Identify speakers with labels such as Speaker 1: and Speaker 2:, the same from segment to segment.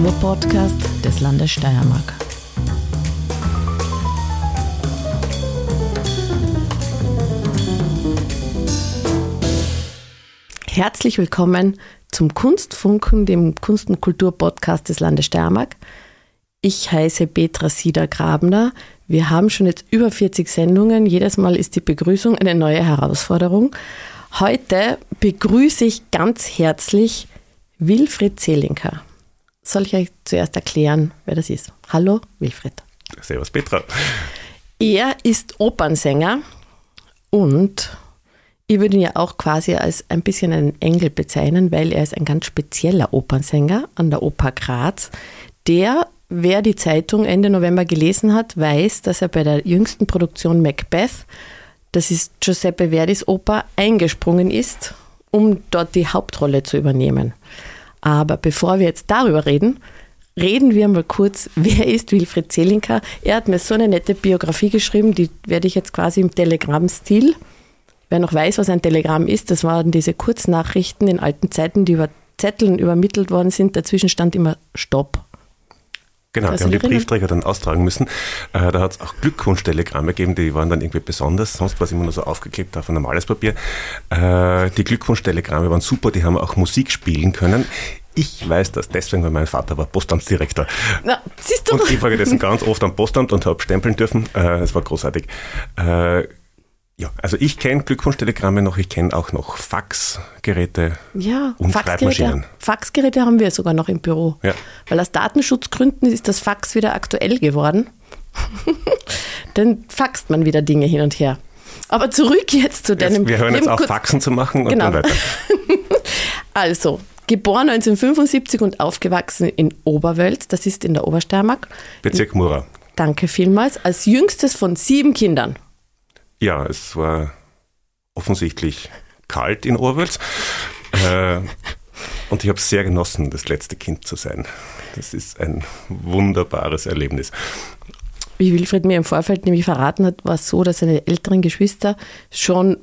Speaker 1: Kulturpodcast des Landes Steiermark. Herzlich willkommen zum Kunstfunken, dem Kunst- und Kulturpodcast des Landes Steiermark. Ich heiße Petra Sieder-Grabner. Wir haben schon jetzt über 40 Sendungen. Jedes Mal ist die Begrüßung eine neue Herausforderung. Heute begrüße ich ganz herzlich Wilfried Zelinker. Soll ich euch zuerst erklären, wer das ist? Hallo, Wilfried.
Speaker 2: Servus, Petra.
Speaker 1: Er ist Opernsänger und ich würde ihn ja auch quasi als ein bisschen einen Engel bezeichnen, weil er ist ein ganz spezieller Opernsänger an der Oper Graz, der, wer die Zeitung Ende November gelesen hat, weiß, dass er bei der jüngsten Produktion Macbeth, das ist Giuseppe Verdis Oper, eingesprungen ist, um dort die Hauptrolle zu übernehmen. Aber bevor wir jetzt darüber reden, reden wir mal kurz, wer ist Wilfried Zelinka? Er hat mir so eine nette Biografie geschrieben, die werde ich jetzt quasi im Telegram-Stil Wer noch weiß, was ein Telegramm ist, das waren diese Kurznachrichten in alten Zeiten, die über Zetteln übermittelt worden sind. Dazwischen stand immer Stopp.
Speaker 2: Genau, die haben die Briefträger dann austragen müssen. Äh, da hat es auch Glückwunschtelegramme gegeben, die waren dann irgendwie besonders, sonst war es immer nur so aufgeklebt auf ein normales Papier. Äh, die Glückwunschtelegramme waren super, die haben auch Musik spielen können. Ich weiß das deswegen, weil mein Vater war Postamtsdirektor. Na, siehst du? Und ich war dessen ganz oft am Postamt und habe stempeln dürfen. Äh, es war großartig. Äh, ja, also ich kenne Glückwunschtelegramme noch, ich kenne auch noch Faxgeräte
Speaker 1: ja, und Faxgeräte, Schreibmaschinen. Faxgeräte haben wir sogar noch im Büro. Ja. Weil aus Datenschutzgründen ist das Fax wieder aktuell geworden. Dann faxt man wieder Dinge hin und her. Aber zurück jetzt zu deinem...
Speaker 2: Jetzt, wir hören jetzt auf, Faxen zu machen und genau. dann weiter.
Speaker 1: also, geboren 1975 und aufgewachsen in Oberwölz, das ist in der Obersteiermark.
Speaker 2: Bezirk Mura.
Speaker 1: Danke vielmals. Als jüngstes von sieben Kindern.
Speaker 2: Ja, es war offensichtlich kalt in Orwells. Äh, und ich habe sehr genossen, das letzte Kind zu sein. Das ist ein wunderbares Erlebnis.
Speaker 1: Wie Wilfried mir im Vorfeld nämlich verraten hat, war es so, dass seine älteren Geschwister schon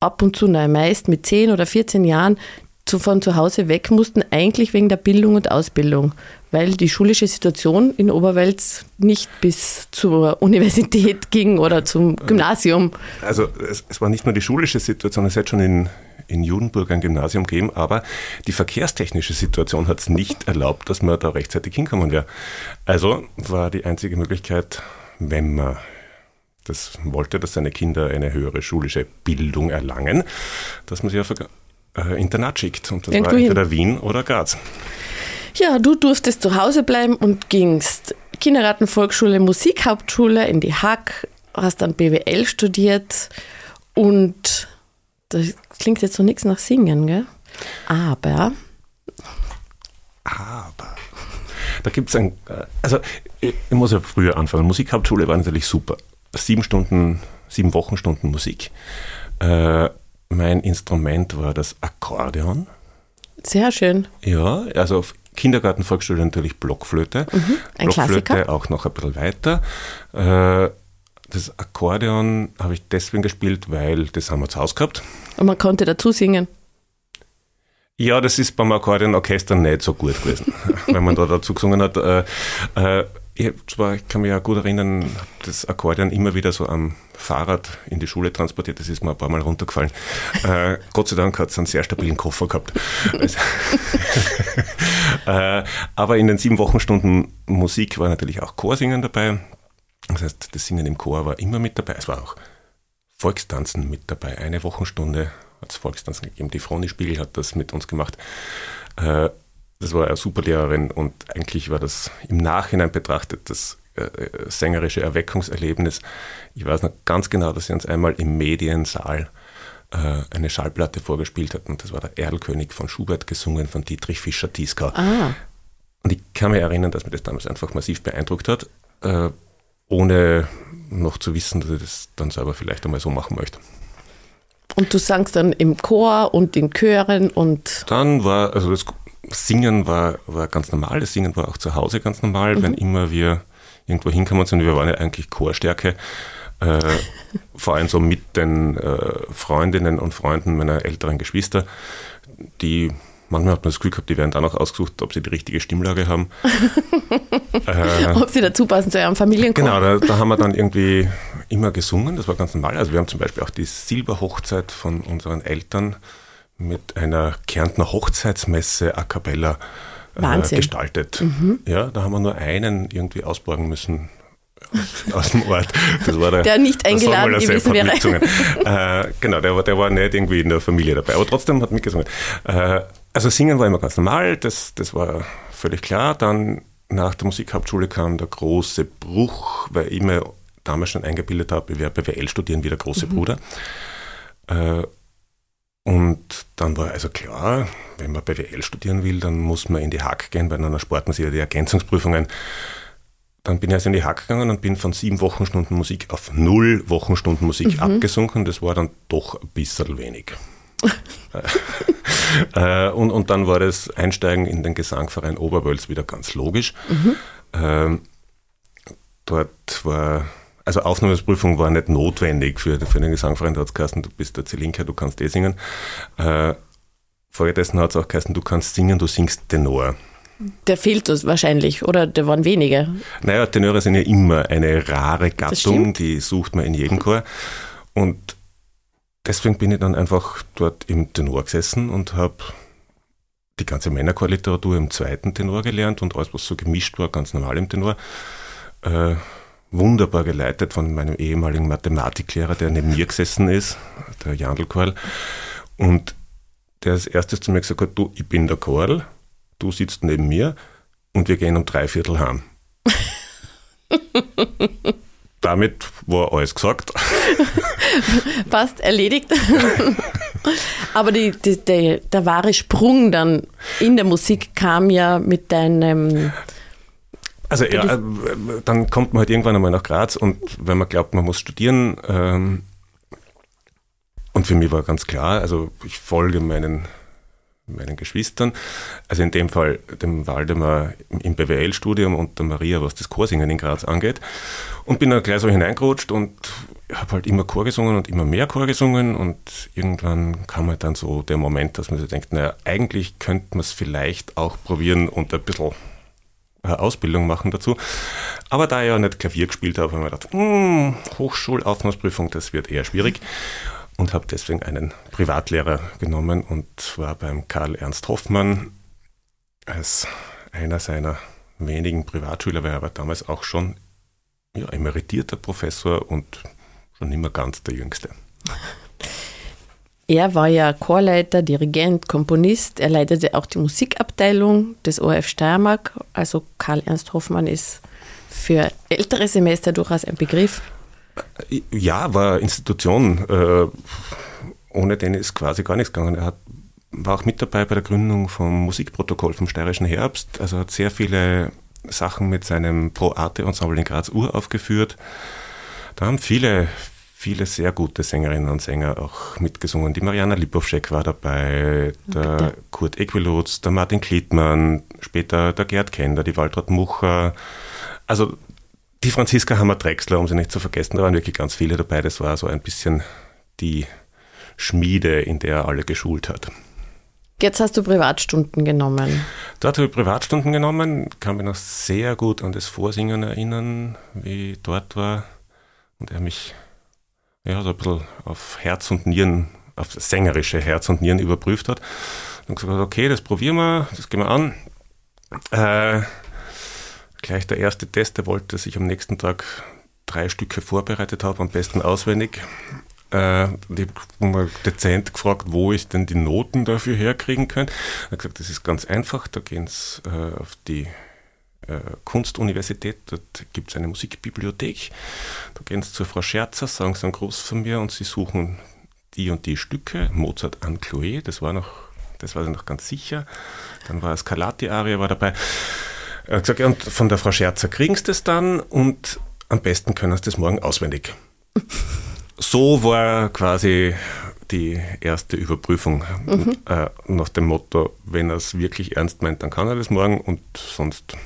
Speaker 1: ab und zu, nein, meist mit 10 oder 14 Jahren zu, von zu Hause weg mussten, eigentlich wegen der Bildung und Ausbildung, weil die schulische Situation in Oberwelz nicht bis zur Universität ging oder zum Gymnasium.
Speaker 2: Also es, es war nicht nur die schulische Situation, es hätte schon in, in Judenburg ein Gymnasium gegeben, aber die verkehrstechnische Situation hat es nicht erlaubt, dass man da rechtzeitig hinkommen wäre. Also war die einzige Möglichkeit, wenn man das wollte, dass seine Kinder eine höhere schulische Bildung erlangen, dass man sie auf äh, Internat schickt. Und das Irgendwo war entweder hin. Wien oder Graz.
Speaker 1: Ja, du durftest zu Hause bleiben und gingst Kindergarten, Volksschule, Musikhauptschule in die Hack, hast dann BWL studiert und das klingt jetzt so nichts nach Singen, gell? Aber.
Speaker 2: Aber. Da gibt es ein. Also, ich muss ja früher anfangen. Musikhauptschule war natürlich super. Sieben Stunden, sieben Wochenstunden Musik. Äh, mein Instrument war das Akkordeon.
Speaker 1: Sehr schön.
Speaker 2: Ja, also auf Kindergarten, Volksschule natürlich Blockflöte. Mhm, ein Blockflöte Klassiker. auch noch ein bisschen weiter. Äh, das Akkordeon habe ich deswegen gespielt, weil das haben wir zu Hause gehabt.
Speaker 1: Und man konnte dazu singen.
Speaker 2: Ja, das ist beim Akkordeonorchester nicht so gut gewesen, wenn man da dazu gesungen hat. Äh, äh, ich, zwar, ich kann mich ja gut erinnern, das Akkordeon immer wieder so am Fahrrad in die Schule transportiert. Das ist mir ein paar Mal runtergefallen. Äh, Gott sei Dank hat es einen sehr stabilen Koffer gehabt. äh, aber in den sieben Wochenstunden Musik war natürlich auch Chorsingen dabei. Das heißt, das Singen im Chor war immer mit dabei. Es war auch Volkstanzen mit dabei. Eine Wochenstunde hat es Volkstanzen gegeben. Die Froni Spiegel hat das mit uns gemacht. Äh, das war eine super Lehrerin und eigentlich war das im Nachhinein betrachtet das äh, sängerische Erweckungserlebnis. Ich weiß noch ganz genau, dass sie uns einmal im Mediensaal äh, eine Schallplatte vorgespielt hat und das war der Erlkönig von Schubert gesungen von Dietrich Fischer-Dieskau. Ah. Und ich kann mich erinnern, dass mir das damals einfach massiv beeindruckt hat, äh, ohne noch zu wissen, dass ich das dann selber vielleicht einmal so machen möchte.
Speaker 1: Und du sangst dann im Chor und in Chören und.
Speaker 2: Dann war, also das Singen war, war ganz normal, das Singen war auch zu Hause ganz normal, mhm. wenn immer wir irgendwo hinkommen sind. Wir waren ja eigentlich Chorstärke, äh, vor allem so mit den äh, Freundinnen und Freunden meiner älteren Geschwister, die Manchmal hat man das Gefühl gehabt, die werden dann auch ausgesucht, ob sie die richtige Stimmlage haben.
Speaker 1: äh, ob sie dazu passen zu ihrem Familienchor.
Speaker 2: Genau, da, da, haben wir dann irgendwie immer gesungen, das war ganz normal. Also wir haben zum Beispiel auch die Silberhochzeit von unseren Eltern mit einer Kärntner Hochzeitsmesse a cappella äh, gestaltet. Mhm. Ja, da haben wir nur einen irgendwie ausborgen müssen aus dem Ort.
Speaker 1: Das war der, der nicht eingeladen gewesen wäre.
Speaker 2: äh, genau, der war, der war nicht irgendwie in der Familie dabei, aber trotzdem hat mitgesungen. Äh, also singen war immer ganz normal, das, das war völlig klar. Dann nach der Musikhauptschule kam der große Bruch, weil ich mir damals schon eingebildet habe, ich werde BWL studieren wie der große mhm. Bruder. Äh, und dann war also klar, wenn man BWL studieren will, dann muss man in die Hack gehen, weil dann erspart man sich ja die Ergänzungsprüfungen. Dann bin ich also in die Hack gegangen und bin von sieben Wochenstunden Musik auf null Wochenstunden Musik mhm. abgesunken. Das war dann doch ein bisschen wenig. Äh, und, und dann war das Einsteigen in den Gesangverein Oberwölz wieder ganz logisch. Mhm. Ähm, dort war, also Aufnahmeprüfung war nicht notwendig für, für den Gesangverein. Da hat es geheißen, du bist der Zelinka, du kannst eh singen. Äh, Folgedessen hat es auch geheißen, du kannst singen, du singst Tenor.
Speaker 1: Der fehlt uns wahrscheinlich, oder der waren wenige.
Speaker 2: Naja, Tenöre sind ja immer eine rare Gattung, die sucht man in jedem Chor. Und deswegen bin ich dann einfach dort im Tenor gesessen und habe die ganze Männerchorliteratur im zweiten Tenor gelernt und alles, was so gemischt war, ganz normal im Tenor. Äh, wunderbar geleitet von meinem ehemaligen Mathematiklehrer, der neben mir gesessen ist, der Jandl Korl. Und der als erstes zu mir gesagt hat, du, ich bin der Korl du sitzt neben mir und wir gehen um drei Viertel heim. Damit war alles gesagt.
Speaker 1: Passt, erledigt. Aber die, die, die, der wahre Sprung dann in der Musik kam ja mit deinem.
Speaker 2: Also ja, äh, dann kommt man halt irgendwann einmal nach Graz und wenn man glaubt, man muss studieren, ähm, und für mich war ganz klar, also ich folge meinen meinen Geschwistern, also in dem Fall dem Waldemar im BWL-Studium und der Maria, was das Chorsingen in Graz angeht. Und bin dann gleich so hineingerutscht und habe halt immer Chor gesungen und immer mehr Chor gesungen und irgendwann kam halt dann so der Moment, dass man sich denkt, naja, eigentlich könnte man es vielleicht auch probieren und ein bisschen Ausbildung machen dazu. Aber da ich ja nicht Klavier gespielt habe, habe ich mir gedacht, hm, Hochschulaufnahmeprüfung, das wird eher schwierig und habe deswegen einen Privatlehrer genommen und war beim Karl Ernst Hoffmann als einer seiner wenigen Privatschüler, weil er war damals auch schon ja, emeritierter Professor und schon mehr ganz der Jüngste.
Speaker 1: Er war ja Chorleiter, Dirigent, Komponist. Er leitete auch die Musikabteilung des ORF Steiermark. Also Karl Ernst Hoffmann ist für ältere Semester durchaus ein Begriff.
Speaker 2: Ja, war Institution. Äh, ohne den ist quasi gar nichts gegangen. Er hat, war auch mit dabei bei der Gründung vom Musikprotokoll vom Steirischen Herbst. Also hat sehr viele Sachen mit seinem Pro Arte Ensemble in Graz uraufgeführt. Da haben viele, viele sehr gute Sängerinnen und Sänger auch mitgesungen. Die Mariana Lipowschek war dabei, der okay. Kurt Equilutz, der Martin Klittmann, später der Gerd Kender, die Waltraud Mucher. Also die Franziska Hammer-Drechsler, um sie nicht zu vergessen, da waren wirklich ganz viele dabei. Das war so ein bisschen die Schmiede, in der er alle geschult hat.
Speaker 1: Jetzt hast du Privatstunden genommen.
Speaker 2: Dort habe ich Privatstunden genommen, kann mich noch sehr gut an das Vorsingen erinnern, wie ich dort war. Und er mich ja, so ein bisschen auf Herz und Nieren, auf sängerische Herz und Nieren überprüft hat. Und gesagt, okay, das probieren wir, das gehen wir an. Äh, gleich der erste Test, der wollte, dass ich am nächsten Tag drei Stücke vorbereitet habe, am besten auswendig. Äh, ich habe mal dezent gefragt, wo ich denn die Noten dafür herkriegen könnte. Er hat gesagt, das ist ganz einfach, da gehen Sie äh, auf die Kunstuniversität, dort gibt es eine Musikbibliothek. Da gehen Sie zur Frau Scherzer, sagen Sie einen Gruß von mir und Sie suchen die und die Stücke. Mozart an Chloé, das war noch, das war ich noch ganz sicher. Dann war Scarlatti-Aria war dabei. Er hat gesagt, ja, und von der Frau Scherzer kriegen sie das dann und am besten können sie das morgen auswendig. so war quasi die erste Überprüfung mhm. äh, nach dem Motto, wenn er es wirklich ernst meint, dann kann er das morgen und sonst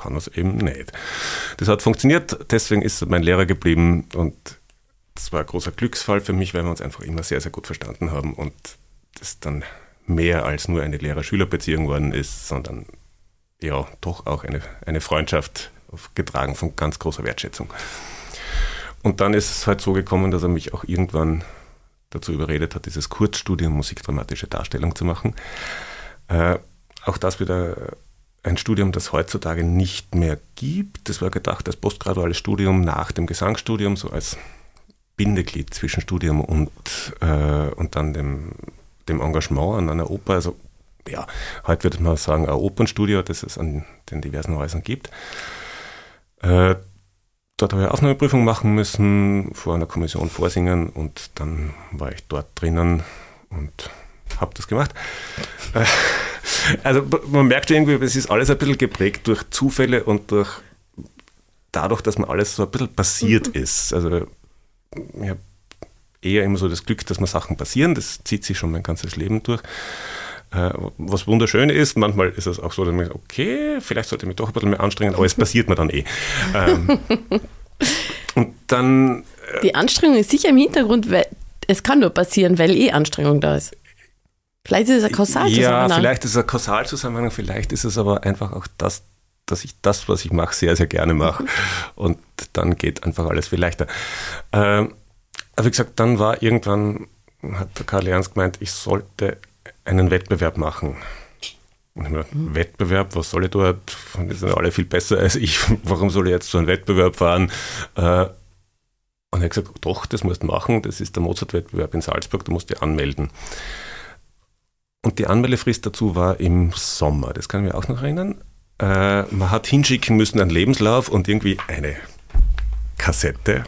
Speaker 2: kann es eben nicht. Das hat funktioniert, deswegen ist mein Lehrer geblieben und das war ein großer Glücksfall für mich, weil wir uns einfach immer sehr, sehr gut verstanden haben und das dann mehr als nur eine Lehrer-Schüler-Beziehung geworden ist, sondern ja, doch auch eine, eine Freundschaft getragen von ganz großer Wertschätzung. Und dann ist es halt so gekommen, dass er mich auch irgendwann dazu überredet hat, dieses Kurzstudium Musikdramatische Darstellung zu machen. Äh, auch das wieder ein Studium, das heutzutage nicht mehr gibt. Das war gedacht als postgraduales Studium nach dem Gesangsstudium, so als Bindeglied zwischen Studium und, äh, und dann dem, dem Engagement an einer Oper. Also ja, heute würde man sagen, ein Opernstudio, das es an den diversen Häusern gibt. Äh, dort habe ich Aufnahmeprüfung machen müssen, vor einer Kommission vorsingen und dann war ich dort drinnen und habe das gemacht. Äh, also man merkt irgendwie, es ist alles ein bisschen geprägt durch Zufälle und durch dadurch, dass man alles so ein bisschen passiert mhm. ist. Also ich habe eher immer so das Glück, dass mir Sachen passieren. Das zieht sich schon mein ganzes Leben durch. Äh, was wunderschön ist, manchmal ist es auch so, dass man sagt, okay, vielleicht sollte ich mich doch ein bisschen mehr anstrengen, aber es passiert mir dann eh. Ähm, und dann.
Speaker 1: Äh, Die Anstrengung ist sicher im Hintergrund, weil es kann nur passieren, weil eh Anstrengung da ist. Vielleicht ist es ein Kausalzusammenhang.
Speaker 2: Ja, vielleicht ist es ein Kausalzusammenhang, vielleicht ist es aber einfach auch das, dass ich das, was ich mache, sehr, sehr gerne mache. Und dann geht einfach alles viel leichter. Ähm, aber wie gesagt, dann war irgendwann, hat der Karl Ernst gemeint, ich sollte einen Wettbewerb machen. Und ich mir gedacht, mhm. Wettbewerb, was soll ich dort? Die sind alle viel besser als ich. Warum soll ich jetzt zu einem Wettbewerb fahren? Äh, und er hat gesagt, doch, das musst du machen. Das ist der Mozart-Wettbewerb in Salzburg, du musst dich anmelden. Und die Anmeldefrist dazu war im Sommer, das kann ich mir auch noch erinnern. Äh, man hat hinschicken müssen einen Lebenslauf und irgendwie eine Kassette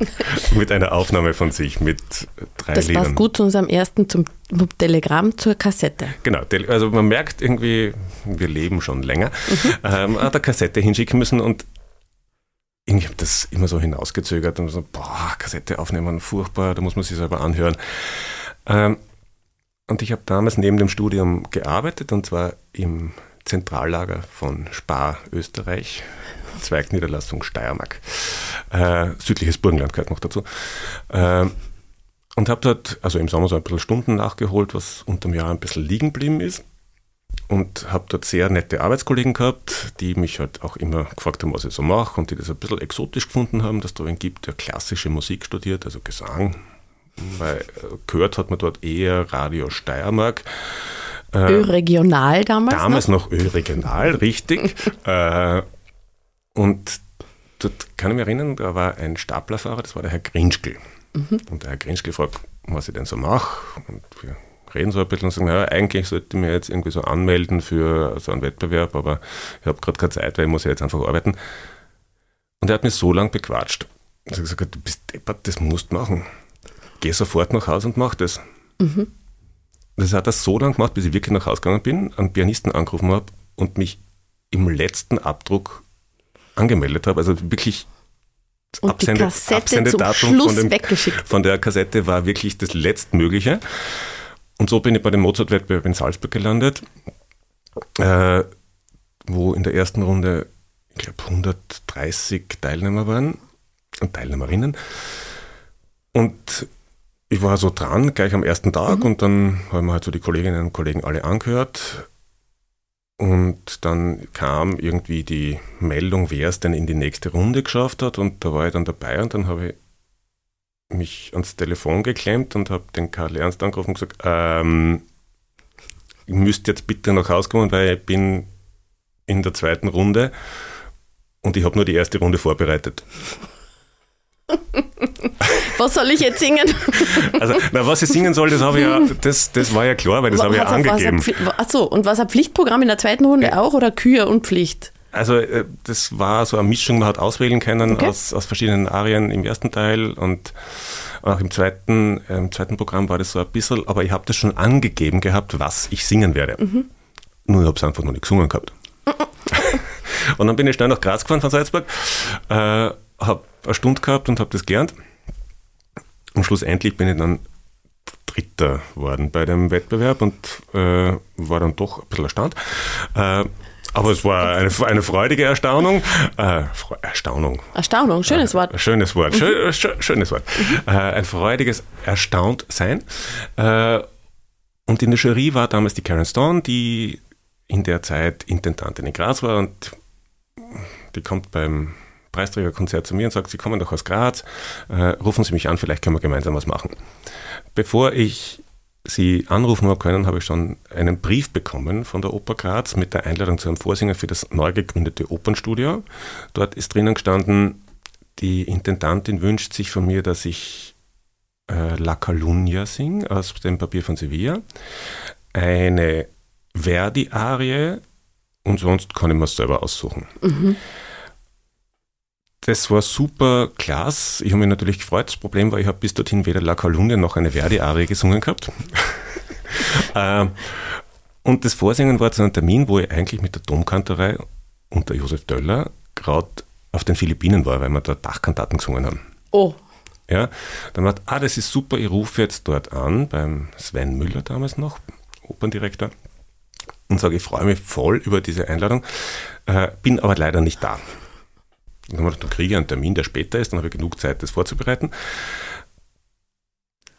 Speaker 2: mit einer Aufnahme von sich mit drei
Speaker 1: das
Speaker 2: Liedern.
Speaker 1: passt gut zu unserem ersten zum Telegramm zur Kassette.
Speaker 2: Genau, also man merkt irgendwie, wir leben schon länger. Mhm. Ähm, hat eine Kassette hinschicken müssen und ich habe das immer so hinausgezögert und so, boah, Kassette aufnehmen, furchtbar, da muss man sich selber anhören. Ähm, und ich habe damals neben dem Studium gearbeitet und zwar im Zentrallager von Spar, Österreich, Zweigniederlassung Steiermark. Äh, südliches Burgenland gehört noch dazu. Äh, und habe dort, also im Sommer so ein bisschen Stunden nachgeholt, was unterm Jahr ein bisschen liegen geblieben ist. Und habe dort sehr nette Arbeitskollegen gehabt, die mich halt auch immer gefragt haben, was ich so mache und die das ein bisschen exotisch gefunden haben, dass da einen gibt, der klassische Musik studiert, also Gesang, weil äh, gehört hat man dort eher Radio Steiermark.
Speaker 1: Äh, Ö-Regional damals?
Speaker 2: Damals noch, noch Ö-Regional, richtig. äh, und dort kann ich mich erinnern, da war ein Staplerfahrer, das war der Herr Grinschkel. Mhm. Und der Herr Grinschkel fragt, was ich denn so mache. Und wir reden so ein bisschen und sagen, naja, eigentlich sollte ich mich jetzt irgendwie so anmelden für so einen Wettbewerb, aber ich habe gerade keine Zeit, weil ich muss ja jetzt einfach arbeiten. Und er hat mich so lange bequatscht. Ich habe gesagt, du bist deppert, das musst du machen geh sofort nach Hause und mach das. Mhm. Das hat er so lange gemacht, bis ich wirklich nach Hause gegangen bin, einen Pianisten angerufen habe und mich im letzten Abdruck angemeldet habe. Also wirklich
Speaker 1: das Absende, Absendedatum
Speaker 2: von, dem, von der Kassette war wirklich das letztmögliche. Und so bin ich bei dem Mozart-Wettbewerb in Salzburg gelandet, äh, wo in der ersten Runde, ich glaube, 130 Teilnehmer waren und Teilnehmerinnen. Und ich war so dran, gleich am ersten Tag mhm. und dann haben wir halt so die Kolleginnen und Kollegen alle angehört. Und dann kam irgendwie die Meldung, wer es denn in die nächste Runde geschafft hat. Und da war ich dann dabei und dann habe ich mich ans Telefon geklemmt und habe den Karl Ernst angerufen und gesagt, ähm, ich müsste jetzt bitte nach Hause kommen, weil ich bin in der zweiten Runde und ich habe nur die erste Runde vorbereitet.
Speaker 1: Was soll ich jetzt singen?
Speaker 2: Also, na, was ich singen soll, das, ich ja, das, das war ja klar, weil das habe ich ja angegeben.
Speaker 1: Achso, und was ein Pflichtprogramm in der zweiten Runde ja. auch oder Kür und Pflicht?
Speaker 2: Also äh, das war so eine Mischung, man hat auswählen können okay. aus, aus verschiedenen Arien im ersten Teil und auch im zweiten, äh, im zweiten Programm war das so ein bisschen, aber ich habe das schon angegeben gehabt, was ich singen werde. Mhm. Nur ich habe es einfach noch nicht gesungen gehabt. und dann bin ich schnell nach Graz gefahren von Salzburg, äh, habe eine Stunde gehabt und habe das gelernt. Und schlussendlich bin ich dann Dritter worden bei dem Wettbewerb und äh, war dann doch ein bisschen erstaunt. Äh, aber es war eine, eine freudige Erstaunung. Äh, Erstaunung.
Speaker 1: Erstaunung, schönes Wort.
Speaker 2: Äh, schönes Wort, schön, mhm. schönes Wort. Mhm. Äh, ein freudiges Erstauntsein. Äh, und in der Jury war damals die Karen Stone, die in der Zeit Intendantin in Graz war und die kommt beim Preisträgerkonzert zu mir und sagt, Sie kommen doch aus Graz, äh, rufen Sie mich an, vielleicht können wir gemeinsam was machen. Bevor ich Sie anrufen habe können, habe ich schon einen Brief bekommen von der Oper Graz mit der Einladung zu einem Vorsinger für das neu gegründete Opernstudio. Dort ist drinnen gestanden, die Intendantin wünscht sich von mir, dass ich äh, La Calunnia singe aus dem Papier von Sevilla, eine Verdi-Arie und sonst kann ich mir selber aussuchen. Mhm. Das war super klasse. Ich habe mich natürlich gefreut. Das Problem war, ich habe bis dorthin weder La Calunnia noch eine Verdi-Arie gesungen gehabt. Ähm, und das Vorsingen war zu einem Termin, wo ich eigentlich mit der Domkantorei und der Josef Döller gerade auf den Philippinen war, weil wir da Dachkantaten gesungen haben.
Speaker 1: Oh.
Speaker 2: Ja, dann hat, ah, das ist super, ich rufe jetzt dort an, beim Sven Müller damals noch, Operndirektor, und sage, ich freue mich voll über diese Einladung, äh, bin aber leider nicht da. Dann haben wir gedacht, dann kriege ich einen Termin, der später ist, dann habe ich genug Zeit, das vorzubereiten.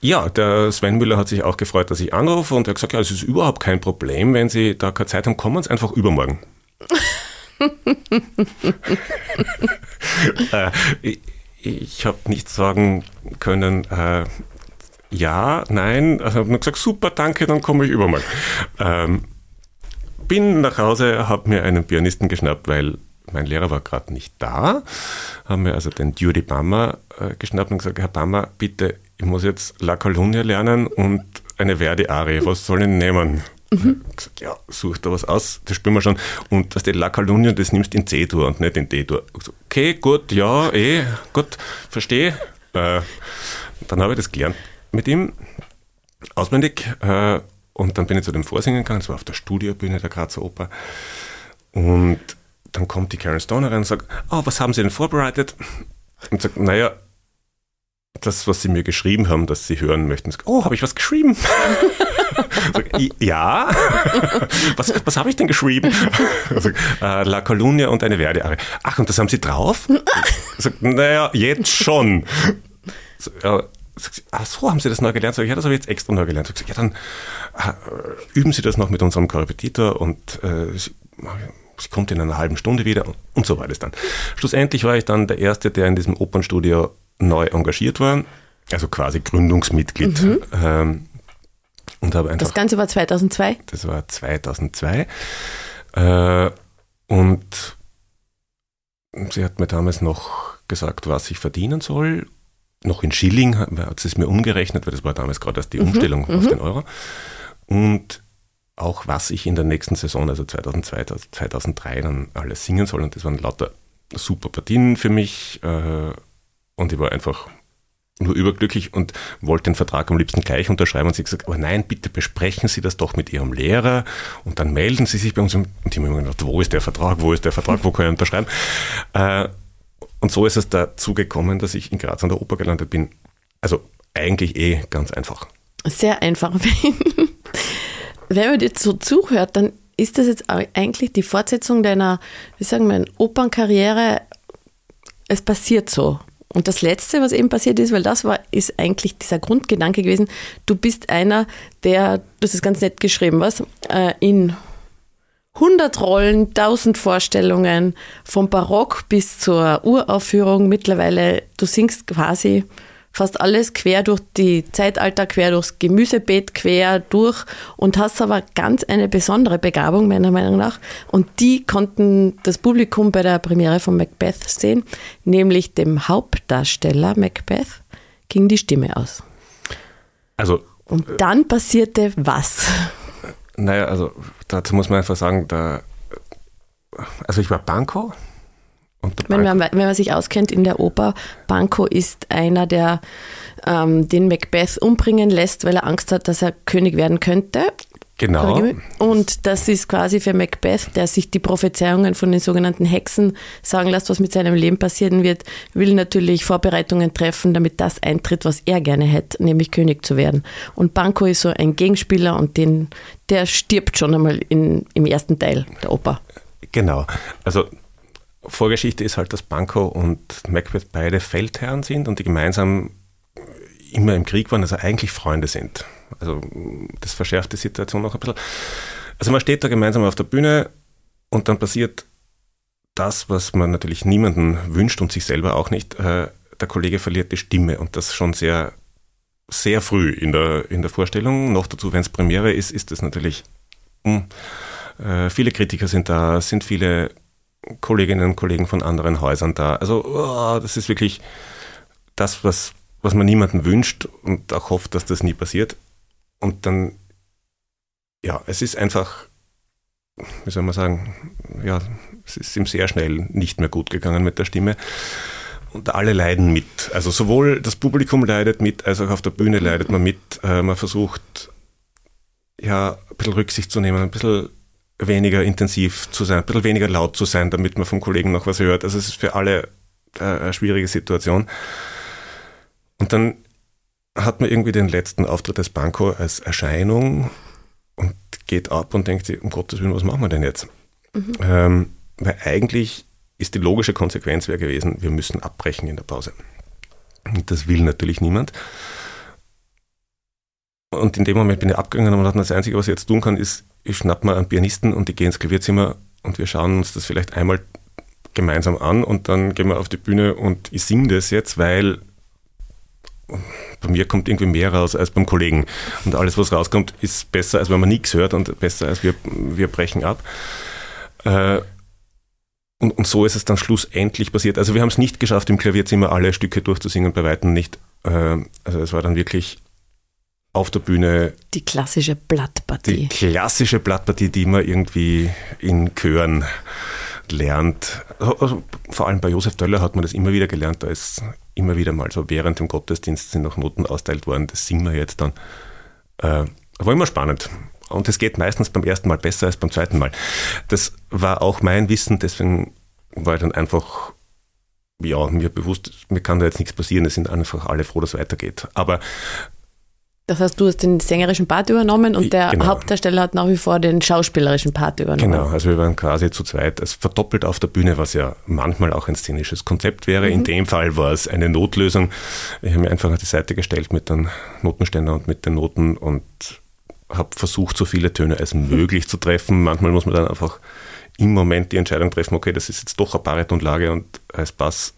Speaker 2: Ja, der Sven Müller hat sich auch gefreut, dass ich anrufe und er hat gesagt, ja, es ist überhaupt kein Problem, wenn Sie da keine Zeit haben, kommen Sie einfach übermorgen. äh, ich ich habe nicht sagen können, äh, ja, nein. Also habe nur gesagt, super, danke, dann komme ich übermorgen. Ähm, bin nach Hause, habe mir einen Pianisten geschnappt, weil mein Lehrer war gerade nicht da, haben wir also den Judy Bammer äh, geschnappt und gesagt, Herr Bammer, bitte, ich muss jetzt La Colonia lernen und eine Verdi-Arie, was soll ich nehmen? Mhm. gesagt, ja, such da was aus, das spielen wir schon. Und dass die La Colonia, das nimmst in C-Dur und nicht in D-Dur. Okay, gut, ja, eh, gut, verstehe. Äh, dann habe ich das gelernt mit ihm, auswendig. Äh, und dann bin ich zu dem Vorsingen gegangen, das war auf der Studiobühne der Grazer Oper. Und dann kommt die Karen Stoner rein und sagt, oh, was haben Sie denn vorbereitet? Und sagt, naja, das, was Sie mir geschrieben haben, dass Sie hören möchten. Sagt, oh, habe ich was geschrieben? sag, ja. was, was habe ich denn geschrieben? Sag, äh, La Colunia und eine Verdi-Arie. Ach, und das haben Sie drauf? Sagt, naja, jetzt schon. Sag, äh, ach so, haben Sie das neu gelernt? Sag, ja, das habe ich jetzt extra neu gelernt. Sag, ja, dann äh, üben Sie das noch mit unserem Korrepetitor und äh, sie kommt in einer halben Stunde wieder und so war das dann. Schlussendlich war ich dann der Erste, der in diesem Opernstudio neu engagiert war, also quasi Gründungsmitglied. Mhm. Ähm, und habe einfach,
Speaker 1: das Ganze war 2002?
Speaker 2: Das war 2002. Äh, und sie hat mir damals noch gesagt, was ich verdienen soll. Noch in Schilling hat sie es mir umgerechnet, weil das war damals gerade erst die mhm. Umstellung mhm. auf den Euro. Und auch was ich in der nächsten Saison, also 2002, 2003, dann alles singen soll. Und das waren lauter super Partien für mich. Äh, und ich war einfach nur überglücklich und wollte den Vertrag am liebsten gleich unterschreiben. Und sie hat gesagt, aber nein, bitte besprechen Sie das doch mit Ihrem Lehrer und dann melden Sie sich bei uns. Und die haben mir gedacht, wo ist der Vertrag, wo ist der Vertrag, wo kann ich unterschreiben? Äh, und so ist es dazu gekommen, dass ich in Graz an der Oper gelandet bin. Also eigentlich eh ganz einfach.
Speaker 1: Sehr einfach. wenn man dir so zuhört, dann ist das jetzt eigentlich die Fortsetzung deiner, wie sagen wir, Opernkarriere. Es passiert so. Und das Letzte, was eben passiert ist, weil das war, ist eigentlich dieser Grundgedanke gewesen, du bist einer, der, das ist ganz nett geschrieben, was, äh, in 100 Rollen, 1000 Vorstellungen, vom Barock bis zur Uraufführung mittlerweile, du singst quasi fast alles quer durch die Zeitalter, quer durchs Gemüsebeet, quer durch und hast aber ganz eine besondere Begabung, meiner Meinung nach. Und die konnten das Publikum bei der Premiere von Macbeth sehen, nämlich dem Hauptdarsteller Macbeth ging die Stimme aus.
Speaker 2: Also.
Speaker 1: Und dann passierte was?
Speaker 2: Naja, also dazu muss man einfach sagen, da, also ich war Banco
Speaker 1: wenn man, wenn man sich auskennt in der Oper, Banco ist einer, der ähm, den Macbeth umbringen lässt, weil er Angst hat, dass er König werden könnte.
Speaker 2: Genau.
Speaker 1: Und das ist quasi für Macbeth, der sich die Prophezeiungen von den sogenannten Hexen sagen lässt, was mit seinem Leben passieren wird, will natürlich Vorbereitungen treffen, damit das eintritt, was er gerne hätte, nämlich König zu werden. Und Banco ist so ein Gegenspieler und den, der stirbt schon einmal in, im ersten Teil der Oper.
Speaker 2: Genau. Also Vorgeschichte ist halt, dass Banco und Macbeth beide Feldherren sind und die gemeinsam immer im Krieg waren, also eigentlich Freunde sind. Also das verschärft die Situation noch ein bisschen. Also man steht da gemeinsam auf der Bühne und dann passiert das, was man natürlich niemanden wünscht und sich selber auch nicht. Äh, der Kollege verliert die Stimme und das schon sehr, sehr früh in der, in der Vorstellung. Noch dazu, wenn es Premiere ist, ist das natürlich. Mh, hm, äh, viele Kritiker sind da, sind viele Kolleginnen und Kollegen von anderen Häusern da. Also oh, das ist wirklich das, was, was man niemandem wünscht und auch hofft, dass das nie passiert. Und dann, ja, es ist einfach, wie soll man sagen, ja, es ist ihm sehr schnell nicht mehr gut gegangen mit der Stimme. Und alle leiden mit. Also sowohl das Publikum leidet mit, als auch auf der Bühne leidet man mit. Äh, man versucht, ja, ein bisschen Rücksicht zu nehmen, ein bisschen weniger intensiv zu sein, ein bisschen weniger laut zu sein, damit man vom Kollegen noch was hört. Also es ist für alle äh, eine schwierige Situation. Und dann hat man irgendwie den letzten Auftritt des Banco als Erscheinung und geht ab und denkt sich, um Gottes Willen, was machen wir denn jetzt? Mhm. Ähm, weil eigentlich ist die logische Konsequenz wäre gewesen, wir müssen abbrechen in der Pause. Und das will natürlich niemand. Und in dem Moment bin ich abgegangen und dachte, das Einzige, was ich jetzt tun kann, ist, ich schnapp mal einen Pianisten und ich gehe ins Klavierzimmer und wir schauen uns das vielleicht einmal gemeinsam an und dann gehen wir auf die Bühne und ich singe das jetzt, weil bei mir kommt irgendwie mehr raus als beim Kollegen. Und alles, was rauskommt, ist besser, als wenn man nichts hört und besser, als wir, wir brechen ab. Äh, und, und so ist es dann schlussendlich passiert. Also wir haben es nicht geschafft, im Klavierzimmer alle Stücke durchzusingen, bei weitem nicht. Äh, also es war dann wirklich auf der Bühne.
Speaker 1: Die klassische Blattpartie.
Speaker 2: Die klassische Blattpartie, die man irgendwie in Chören lernt. Also, vor allem bei Josef Döller hat man das immer wieder gelernt. Da ist immer wieder mal so während dem Gottesdienst sind noch Noten austeilt worden. Das singen wir jetzt dann. Äh, war immer spannend. Und es geht meistens beim ersten Mal besser als beim zweiten Mal. Das war auch mein Wissen, deswegen war ich dann einfach ja, mir bewusst, mir kann da jetzt nichts passieren, es sind einfach alle froh, dass es weitergeht. Aber
Speaker 1: das heißt, du hast den sängerischen Part übernommen und der genau. Hauptdarsteller hat nach wie vor den schauspielerischen Part übernommen.
Speaker 2: Genau, also wir waren quasi zu zweit, also verdoppelt auf der Bühne, was ja manchmal auch ein szenisches Konzept wäre. Mhm. In dem Fall war es eine Notlösung. Ich habe mir einfach an die Seite gestellt mit dem Notenständer und mit den Noten und habe versucht, so viele Töne als möglich zu treffen. Manchmal muss man dann einfach im Moment die Entscheidung treffen, okay, das ist jetzt doch eine Baritonlage und als Bass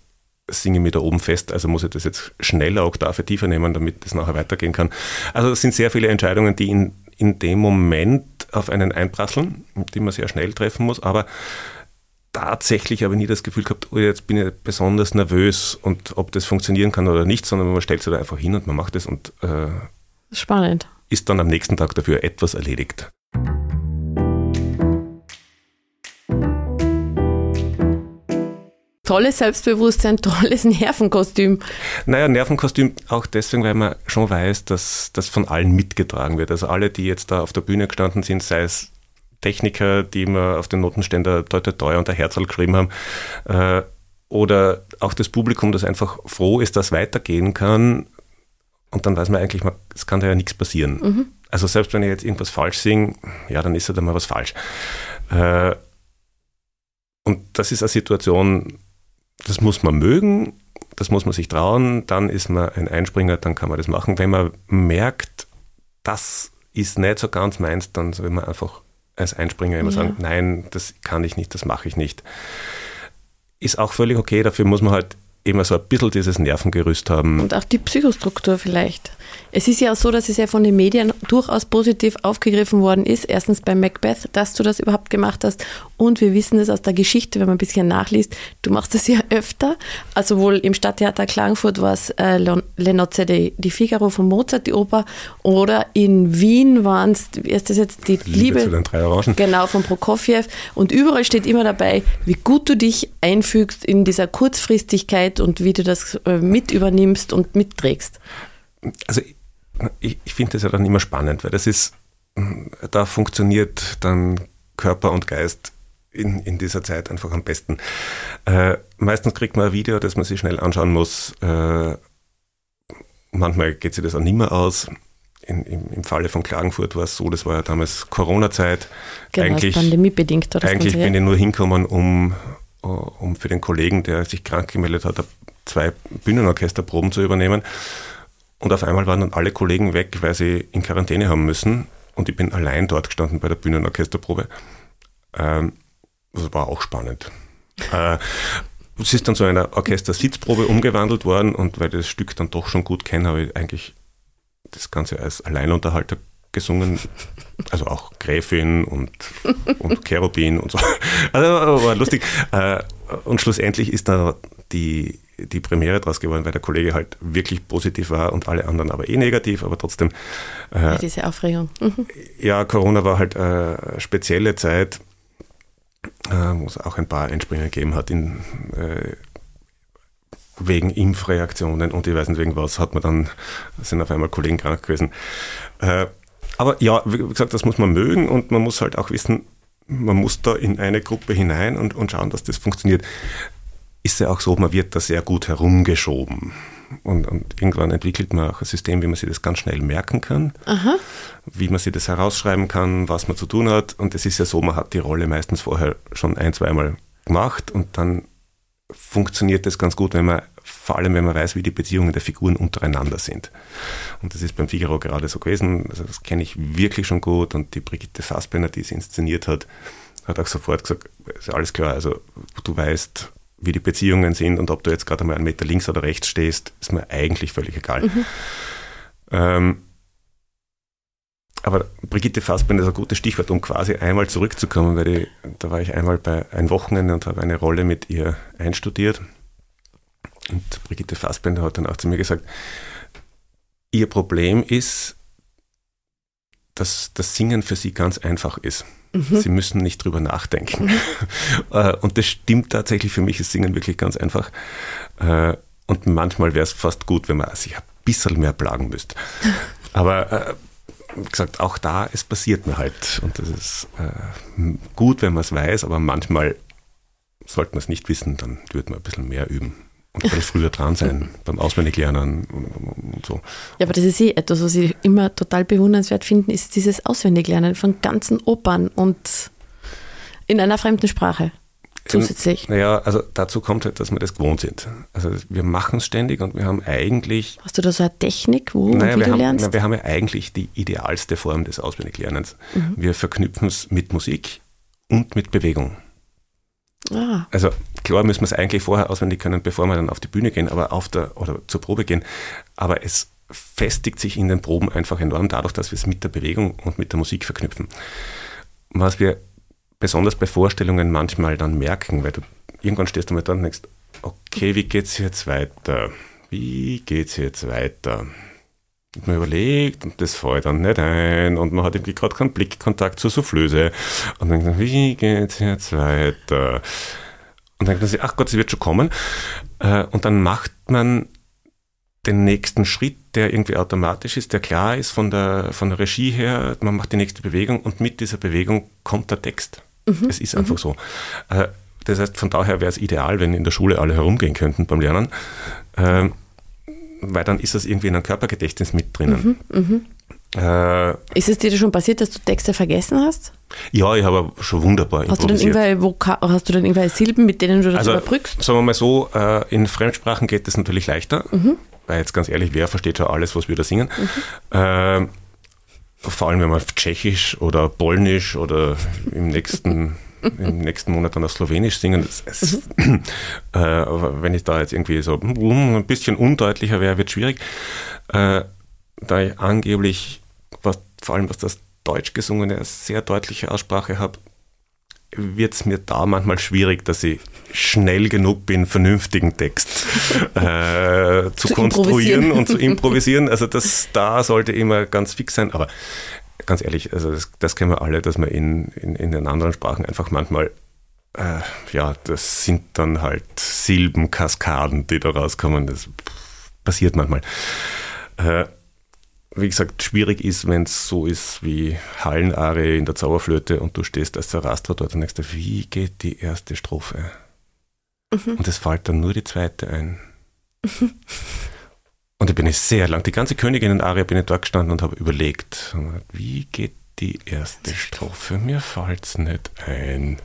Speaker 2: singe mir da oben fest, also muss ich das jetzt schneller Oktave tiefer nehmen, damit das nachher weitergehen kann. Also es sind sehr viele Entscheidungen, die in, in dem Moment auf einen einprasseln, die man sehr schnell treffen muss, aber tatsächlich habe ich nie das Gefühl gehabt, oh, jetzt bin ich besonders nervös und ob das funktionieren kann oder nicht, sondern man stellt sich da einfach hin und man macht es und äh,
Speaker 1: spannend.
Speaker 2: Ist dann am nächsten Tag dafür etwas erledigt.
Speaker 1: Tolles Selbstbewusstsein, tolles Nervenkostüm.
Speaker 2: Naja, Nervenkostüm auch deswegen, weil man schon weiß, dass das von allen mitgetragen wird. Also alle, die jetzt da auf der Bühne gestanden sind, sei es Techniker, die immer auf den Notenständer toi toi toi und der Herzl geschrieben haben, äh, oder auch das Publikum, das einfach froh ist, dass weitergehen kann. Und dann weiß man eigentlich, es kann da ja nichts passieren. Mhm. Also selbst wenn ich jetzt irgendwas falsch singe, ja, dann ist da mal was falsch. Äh, und das ist eine Situation, das muss man mögen, das muss man sich trauen, dann ist man ein Einspringer, dann kann man das machen. Wenn man merkt, das ist nicht so ganz meins, dann soll man einfach als Einspringer immer ja. sagen, nein, das kann ich nicht, das mache ich nicht. Ist auch völlig okay, dafür muss man halt immer so ein bisschen dieses Nervengerüst haben.
Speaker 1: Und auch die Psychostruktur vielleicht. Es ist ja auch so, dass es ja von den Medien durchaus positiv aufgegriffen worden ist. Erstens bei Macbeth, dass du das überhaupt gemacht hast. Und wir wissen es aus der Geschichte, wenn man ein bisschen nachliest. Du machst das ja öfter. Also wohl im Stadttheater Klagenfurt war es äh, Le Nozze di, di Figaro von Mozart, die Oper. Oder in Wien waren es, wie ist das jetzt, die Liebe, Liebe
Speaker 2: zu den drei Orangen.
Speaker 1: Genau, von Prokofjew. Und überall steht immer dabei, wie gut du dich einfügst in dieser Kurzfristigkeit und wie du das äh, mit übernimmst und mitträgst.
Speaker 2: Also ich, ich finde das ja dann immer spannend, weil das ist, da funktioniert dann Körper und Geist in, in dieser Zeit einfach am besten. Äh, meistens kriegt man ein Video, das man sich schnell anschauen muss. Äh, manchmal geht sich das auch nicht mehr aus. In, im, Im Falle von Klagenfurt war es so, das war ja damals Corona-Zeit.
Speaker 1: Genau, eigentlich, pandemiebedingt.
Speaker 2: Oder eigentlich bin ich nur hingekommen, um, um für den Kollegen, der sich krank gemeldet hat, zwei Bühnenorchesterproben zu übernehmen. Und auf einmal waren dann alle Kollegen weg, weil sie in Quarantäne haben müssen. Und ich bin allein dort gestanden bei der Bühnen- und Orchesterprobe. Ähm, das war auch spannend. äh, es ist dann zu einer Orchestersitzprobe umgewandelt worden und weil ich das Stück dann doch schon gut kenne, habe ich eigentlich das Ganze als Alleinunterhalter gesungen. Also auch Gräfin und, und Cherubin und so. Also war lustig. Äh, und schlussendlich ist dann die, die Premiere draus geworden, weil der Kollege halt wirklich positiv war und alle anderen aber eh negativ, aber trotzdem.
Speaker 1: Äh, ja, diese Aufregung. Mhm.
Speaker 2: Ja, Corona war halt eine spezielle Zeit äh, wo es auch ein paar Einspringen gegeben hat in, äh, wegen Impfreaktionen und ich weiß nicht wegen was, hat man dann, sind auf einmal Kollegen krank gewesen. Äh, aber ja, wie gesagt, das muss man mögen und man muss halt auch wissen, man muss da in eine Gruppe hinein und, und schauen, dass das funktioniert. Ist ja auch so, man wird da sehr gut herumgeschoben. Und, und, irgendwann entwickelt man auch ein System, wie man sich das ganz schnell merken kann, Aha. wie man sich das herausschreiben kann, was man zu tun hat. Und es ist ja so, man hat die Rolle meistens vorher schon ein, zweimal gemacht und dann funktioniert das ganz gut, wenn man, vor allem wenn man weiß, wie die Beziehungen der Figuren untereinander sind. Und das ist beim Figaro gerade so gewesen. Also das kenne ich wirklich schon gut. Und die Brigitte Fassbender, die es inszeniert hat, hat auch sofort gesagt, ist alles klar, also du weißt, wie die Beziehungen sind und ob du jetzt gerade mal einen Meter links oder rechts stehst, ist mir eigentlich völlig egal. Mhm. Ähm, aber Brigitte Fassbinder ist ein gutes Stichwort, um quasi einmal zurückzukommen, weil ich, da war ich einmal bei ein Wochenende und habe eine Rolle mit ihr einstudiert. Und Brigitte Fassbinder hat dann auch zu mir gesagt, ihr Problem ist, dass das Singen für sie ganz einfach ist. Mhm. Sie müssen nicht drüber nachdenken. Mhm. Äh, und das stimmt tatsächlich. Für mich ist Singen wirklich ganz einfach. Äh, und manchmal wäre es fast gut, wenn man sich ein bisschen mehr plagen müsste. Aber äh, wie gesagt, auch da, es passiert mir halt. Und das ist gut, wenn man es weiß, aber manchmal sollte man es nicht wissen, dann würde man ein bisschen mehr üben und bisschen früher dran sein beim Auswendiglernen und so.
Speaker 1: Ja, aber das ist eh etwas, was ich immer total bewundernswert finde, ist dieses Auswendiglernen von ganzen Opern und in einer fremden Sprache zusätzlich.
Speaker 2: Naja, also dazu kommt halt, dass wir das gewohnt sind. Also wir machen es ständig und wir haben eigentlich...
Speaker 1: Hast du da so eine Technik, wo naja,
Speaker 2: und wie
Speaker 1: du
Speaker 2: haben,
Speaker 1: lernst?
Speaker 2: Na, wir haben ja eigentlich die idealste Form des Auswendiglernens. Mhm. Wir verknüpfen es mit Musik und mit Bewegung. Ah. Also klar müssen wir es eigentlich vorher auswendig können, bevor wir dann auf die Bühne gehen, aber auf der oder zur Probe gehen. Aber es festigt sich in den Proben einfach enorm dadurch, dass wir es mit der Bewegung und mit der Musik verknüpfen. Was wir besonders bei Vorstellungen manchmal dann merken, weil du irgendwann stehst du mal da und denkst, okay, wie geht's jetzt weiter? Wie geht's jetzt weiter? Und man überlegt und das fällt dann nicht ein und man hat irgendwie gerade keinen Blickkontakt zur Soufflöse und dann denkt man, wie geht's jetzt weiter? Und dann denkt man sich, ach Gott, sie wird schon kommen. Äh, und dann macht man den nächsten Schritt, der irgendwie automatisch ist, der klar ist von der, von der Regie her, man macht die nächste Bewegung und mit dieser Bewegung kommt der Text. Mhm. Es ist einfach mhm. so. Äh, das heißt, von daher wäre es ideal, wenn in der Schule alle herumgehen könnten beim Lernen. Weil dann ist das irgendwie in einem Körpergedächtnis mit drinnen. Mhm,
Speaker 1: mh. äh, ist es dir schon passiert, dass du Texte vergessen hast?
Speaker 2: Ja, ich habe schon wunderbar
Speaker 1: hast du, dann irgendwelche, hast du dann irgendwelche Silben, mit denen du das
Speaker 2: also,
Speaker 1: überbrückst?
Speaker 2: Sagen wir mal so, äh, in Fremdsprachen geht es natürlich leichter, mhm. weil jetzt ganz ehrlich, wer versteht schon alles, was wir da singen? Mhm. Äh, vor allem, wenn man Tschechisch oder Polnisch oder im nächsten im nächsten Monat dann auf Slowenisch singen. Es, mhm. äh, wenn ich da jetzt irgendwie so ein bisschen undeutlicher wäre, wird schwierig. Äh, da ich angeblich, was, vor allem was das Deutsch gesungene, eine sehr deutliche Aussprache habe, wird es mir da manchmal schwierig, dass ich schnell genug bin, vernünftigen Text äh, zu, zu konstruieren und zu improvisieren. Also das da sollte immer ganz fix sein. Aber ganz ehrlich, also das, das kennen wir alle, dass man in, in, in den anderen Sprachen einfach manchmal, äh, ja, das sind dann halt Silbenkaskaden, die da rauskommen. Das passiert manchmal. Äh, wie gesagt, schwierig ist, wenn es so ist wie Hallenarie in der Zauberflöte und du stehst als Sarastra dort und denkst, wie geht die erste Strophe? Mhm. Und es fällt dann nur die zweite ein. Mhm. Und da bin ich sehr lang, die ganze Königinnen-Aria bin ich dort gestanden und habe überlegt, wie geht die erste Strophe? Mir fällt's nicht ein.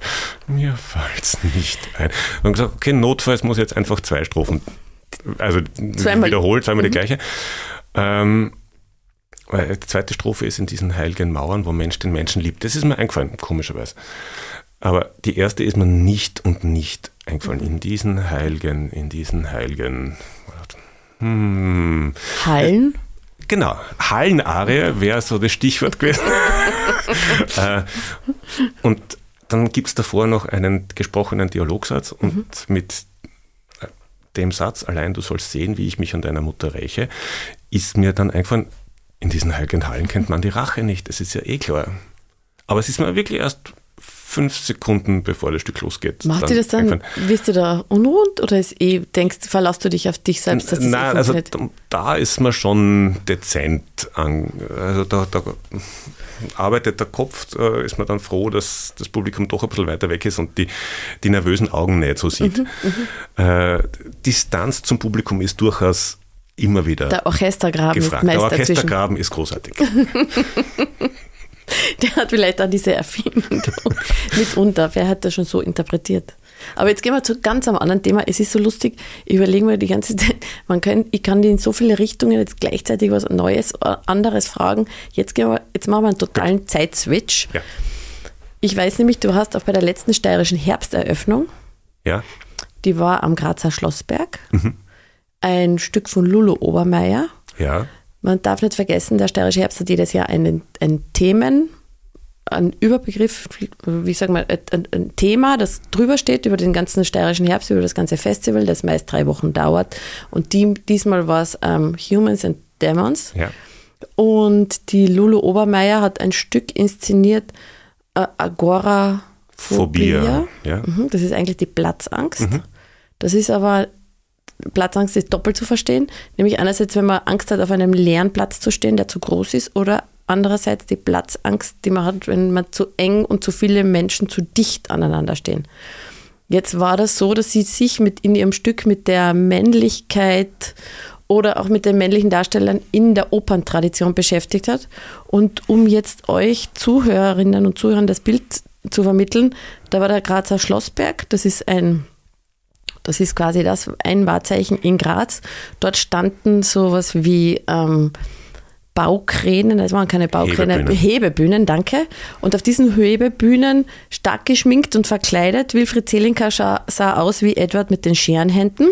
Speaker 2: Mir fällt's nicht ein. Und gesagt, okay, notfalls muss ich jetzt einfach zwei Strophen, also zweimal. wiederholt, zweimal mhm. die gleiche. Ähm, weil die zweite Strophe ist in diesen heiligen Mauern, wo Mensch den Menschen liebt. Das ist mir eingefallen, komischerweise. Aber die erste ist mir nicht und nicht eingefallen. In diesen heiligen, in diesen heiligen.
Speaker 1: Hm, Hallen?
Speaker 2: Genau, Hallenarie wäre so das Stichwort gewesen. äh, und dann gibt es davor noch einen gesprochenen Dialogsatz und mhm. mit äh, dem Satz, allein du sollst sehen, wie ich mich an deiner Mutter räche, ist mir dann eingefallen, in diesen heiligen Hallen kennt man die Rache nicht, das ist ja eh klar. Aber es ist mir wirklich erst fünf Sekunden, bevor das Stück losgeht.
Speaker 1: Macht dir das dann, wirst du da unruhend oder ist eh, denkst, verlasst du dich auf dich selbst?
Speaker 2: Dass das Nein, eh also da ist man schon dezent an, also da, da arbeitet der Kopf, da ist man dann froh, dass das Publikum doch ein bisschen weiter weg ist und die, die nervösen Augen nicht so sieht. Mhm, mhm. äh, Distanz zum Publikum ist durchaus immer wieder
Speaker 1: Der Orchestergraben gefragt. ist meist
Speaker 2: Der Orchestergraben ist großartig.
Speaker 1: Der hat vielleicht auch diese Erfindung mitunter. Wer hat das schon so interpretiert? Aber jetzt gehen wir zu ganz am anderen Thema. Es ist so lustig, ich überlege mir die ganze Zeit, man kann, ich kann die in so viele Richtungen jetzt gleichzeitig was Neues, äh, anderes fragen. Jetzt, gehen wir, jetzt machen wir einen totalen Zeitswitch. Ja. Ich weiß nämlich, du hast auch bei der letzten steirischen Herbsteröffnung,
Speaker 2: ja.
Speaker 1: die war am Grazer Schlossberg, mhm. ein Stück von Lulu Obermeier.
Speaker 2: Ja.
Speaker 1: Man darf nicht vergessen, der steirische Herbst hat jedes Jahr einen, ein Themen, ein Überbegriff, wie sagen wir, ein, ein, Thema, das drüber steht über den ganzen steirischen Herbst, über das ganze Festival, das meist drei Wochen dauert. Und die, diesmal war es ähm, Humans and Demons.
Speaker 2: Ja.
Speaker 1: Und die Lulu Obermeier hat ein Stück inszeniert, äh, Agora Phobia. Ja. Mhm, das ist eigentlich die Platzangst. Mhm. Das ist aber Platzangst ist doppelt zu verstehen. Nämlich einerseits, wenn man Angst hat, auf einem leeren Platz zu stehen, der zu groß ist, oder andererseits die Platzangst, die man hat, wenn man zu eng und zu viele Menschen zu dicht aneinander stehen. Jetzt war das so, dass sie sich mit in ihrem Stück mit der Männlichkeit oder auch mit den männlichen Darstellern in der Operntradition beschäftigt hat. Und um jetzt euch Zuhörerinnen und Zuhörern das Bild zu vermitteln, da war der Grazer Schlossberg, das ist ein das ist quasi das ein Wahrzeichen in Graz. Dort standen sowas wie ähm, Baukränen, das waren keine Baukräne, Hebebühnen. Hebebühnen, danke. Und auf diesen Hebebühnen, stark geschminkt und verkleidet, Wilfried Zelinka sah aus wie Edward mit den Scherenhänden.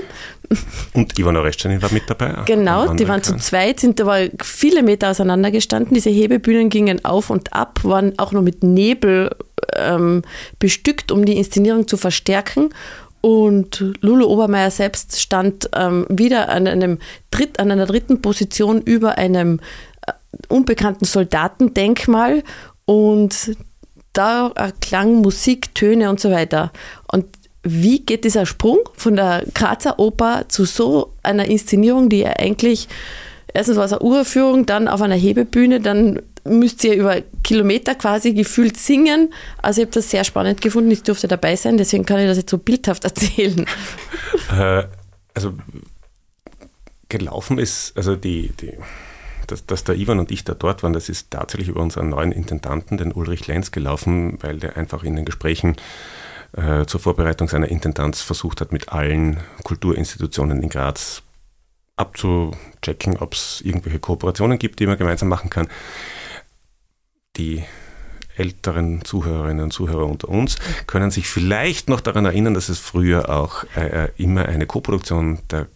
Speaker 2: Und Ivana Restschenin war mit dabei.
Speaker 1: Genau, die waren zu zweit, sind aber viele Meter auseinander gestanden. Diese Hebebühnen gingen auf und ab, waren auch noch mit Nebel ähm, bestückt, um die Inszenierung zu verstärken. Und Lulu Obermeier selbst stand ähm, wieder an, einem Dritt, an einer dritten Position über einem äh, unbekannten Soldatendenkmal und da erklang Musik, Töne und so weiter. Und wie geht dieser Sprung von der Grazer Oper zu so einer Inszenierung, die ja eigentlich erstens war es eine Uraufführung, dann auf einer Hebebühne, dann müsst ihr über Kilometer quasi gefühlt singen. Also ich habe das sehr spannend gefunden. Ich durfte dabei sein, deswegen kann ich das jetzt so bildhaft erzählen.
Speaker 2: Äh, also gelaufen ist, also die, die dass, dass der Ivan und ich da dort waren, das ist tatsächlich über unseren neuen Intendanten, den Ulrich Lenz, gelaufen, weil der einfach in den Gesprächen äh, zur Vorbereitung seiner Intendanz versucht hat, mit allen Kulturinstitutionen in Graz abzuchecken, ob es irgendwelche Kooperationen gibt, die man gemeinsam machen kann die älteren Zuhörerinnen und Zuhörer unter uns können sich vielleicht noch daran erinnern, dass es früher auch äh, äh immer eine Koproduktion der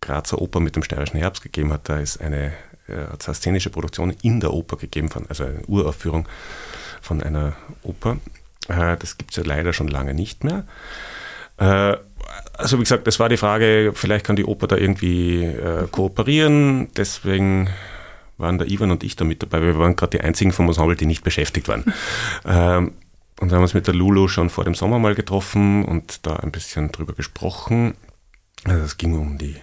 Speaker 2: Grazer Oper mit dem Steirischen Herbst gegeben hat. Da ist eine, äh, szenische Produktion in der Oper gegeben, von, also eine Uraufführung von einer Oper. Äh, das gibt es ja leider schon lange nicht mehr. Äh, also wie gesagt, das war die Frage, vielleicht kann die Oper da irgendwie äh, kooperieren. Deswegen waren der Ivan und ich da mit dabei. Wir waren gerade die einzigen vom Ensemble, die nicht beschäftigt waren. ähm, und wir haben uns mit der Lulu schon vor dem Sommer mal getroffen und da ein bisschen drüber gesprochen. Also es ging um die,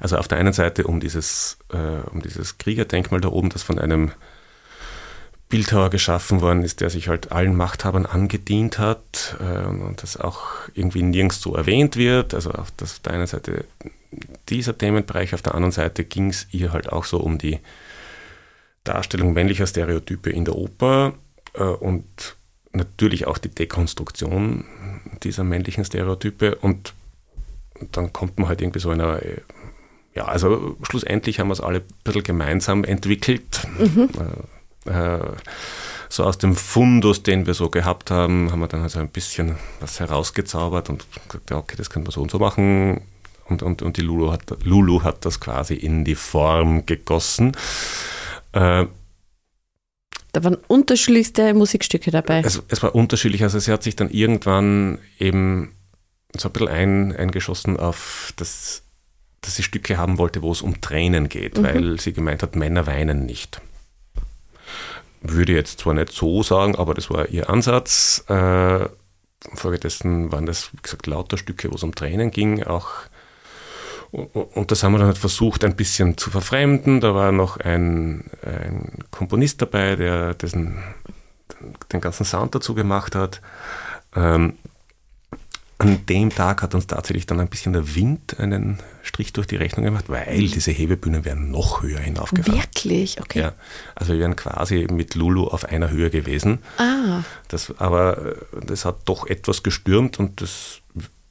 Speaker 2: also auf der einen Seite um dieses, äh, um dieses Kriegerdenkmal da oben, das von einem Bildhauer geschaffen worden ist, der sich halt allen Machthabern angedient hat äh, und das auch irgendwie nirgends so erwähnt wird. Also auf, das, auf der einen Seite dieser Themenbereich, auf der anderen Seite ging es ihr halt auch so um die Darstellung männlicher Stereotype in der Oper äh, und natürlich auch die Dekonstruktion dieser männlichen Stereotype und dann kommt man halt irgendwie so einer, äh, ja, also schlussendlich haben wir es alle ein bisschen gemeinsam entwickelt. Mhm. Äh, äh, so aus dem Fundus, den wir so gehabt haben, haben wir dann also ein bisschen was herausgezaubert und gesagt, ja, okay, das können wir so und so machen. Und, und, und die Lulu hat, Lulu hat das quasi in die Form gegossen. Äh,
Speaker 1: da waren unterschiedlichste Musikstücke dabei.
Speaker 2: Es, es, war unterschiedlich. Also sie hat sich dann irgendwann eben so ein bisschen ein, eingeschossen auf das, dass sie Stücke haben wollte, wo es um Tränen geht, mhm. weil sie gemeint hat, Männer weinen nicht. Würde jetzt zwar nicht so sagen, aber das war ihr Ansatz. Äh, Folgedessen waren das, wie gesagt, lauter Stücke, wo es um Tränen ging, auch und das haben wir dann halt versucht, ein bisschen zu verfremden. Da war noch ein, ein Komponist dabei, der dessen, den ganzen Sound dazu gemacht hat. Ähm, an dem Tag hat uns tatsächlich dann ein bisschen der Wind einen Strich durch die Rechnung gemacht, weil diese Hebebühnen wären noch höher hinaufgefahren.
Speaker 1: Wirklich? Okay.
Speaker 2: Ja, also wir wären quasi mit Lulu auf einer Höhe gewesen.
Speaker 1: Ah.
Speaker 2: Das, aber äh, das hat doch etwas gestürmt und das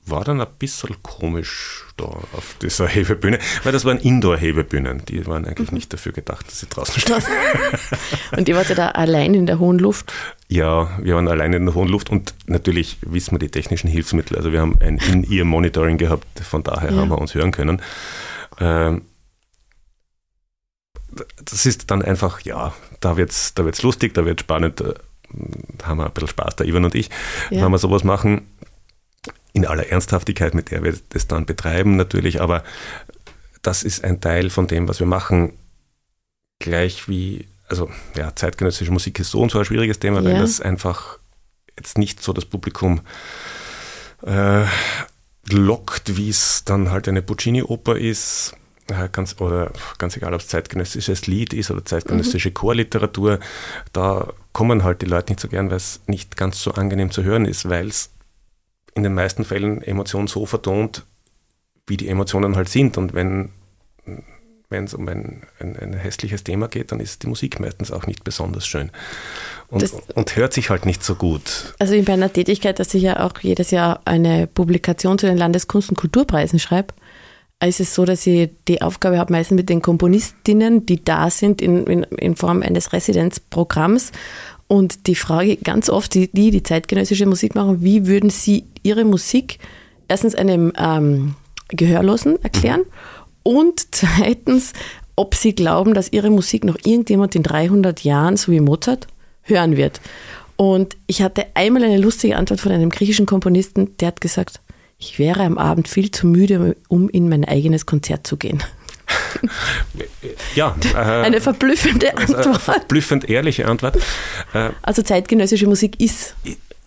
Speaker 2: war dann ein bisschen komisch da auf dieser Hebebühne, weil das waren Indoor-Hebebühnen, die waren eigentlich mhm. nicht dafür gedacht, dass sie draußen stehen.
Speaker 1: und ihr wart ja da allein in der hohen Luft?
Speaker 2: Ja, wir waren allein in der hohen Luft und natürlich wissen wir die technischen Hilfsmittel. Also wir haben ein In-Ear-Monitoring gehabt, von daher ja. haben wir uns hören können. Ähm, das ist dann einfach, ja, da wird es da wird's lustig, da wird es spannend, da haben wir ein bisschen Spaß, der Ivan und ich, ja. wenn wir sowas machen in aller Ernsthaftigkeit, mit der wir das dann betreiben natürlich, aber das ist ein Teil von dem, was wir machen, gleich wie, also ja, zeitgenössische Musik ist so und so ein schwieriges Thema, ja. weil das einfach jetzt nicht so das Publikum äh, lockt, wie es dann halt eine Puccini-Oper ist. Ja, ganz, oder ganz egal, ob es zeitgenössisches Lied ist oder zeitgenössische mhm. Chorliteratur, da kommen halt die Leute nicht so gern, weil es nicht ganz so angenehm zu hören ist, weil es in den meisten Fällen Emotionen so vertont, wie die Emotionen halt sind. Und wenn wenn es um ein, ein, ein, hässliches Thema geht, dann ist die Musik meistens auch nicht besonders schön und, das, und hört sich halt nicht so gut.
Speaker 1: Also in meiner Tätigkeit, dass ich ja auch jedes Jahr eine Publikation zu den Landeskunst- und Kulturpreisen schreibe, ist es so, dass ich die Aufgabe habe, meistens mit den Komponistinnen, die da sind, in, in, in Form eines Residenzprogramms und die Frage ganz oft, die, die, zeitgenössische Musik machen, wie würden sie ihre Musik erstens einem ähm, Gehörlosen erklären und zweitens, ob sie glauben, dass ihre Musik noch irgendjemand in 300 Jahren, so wie Mozart, hören wird. Und ich hatte einmal eine lustige Antwort von einem griechischen Komponisten, der hat gesagt, ich wäre am Abend viel zu müde, um in mein eigenes Konzert zu gehen
Speaker 2: ja.
Speaker 1: Äh, eine verblüffende Antwort. Eine
Speaker 2: verblüffend ehrliche Antwort.
Speaker 1: Äh, also zeitgenössische Musik ist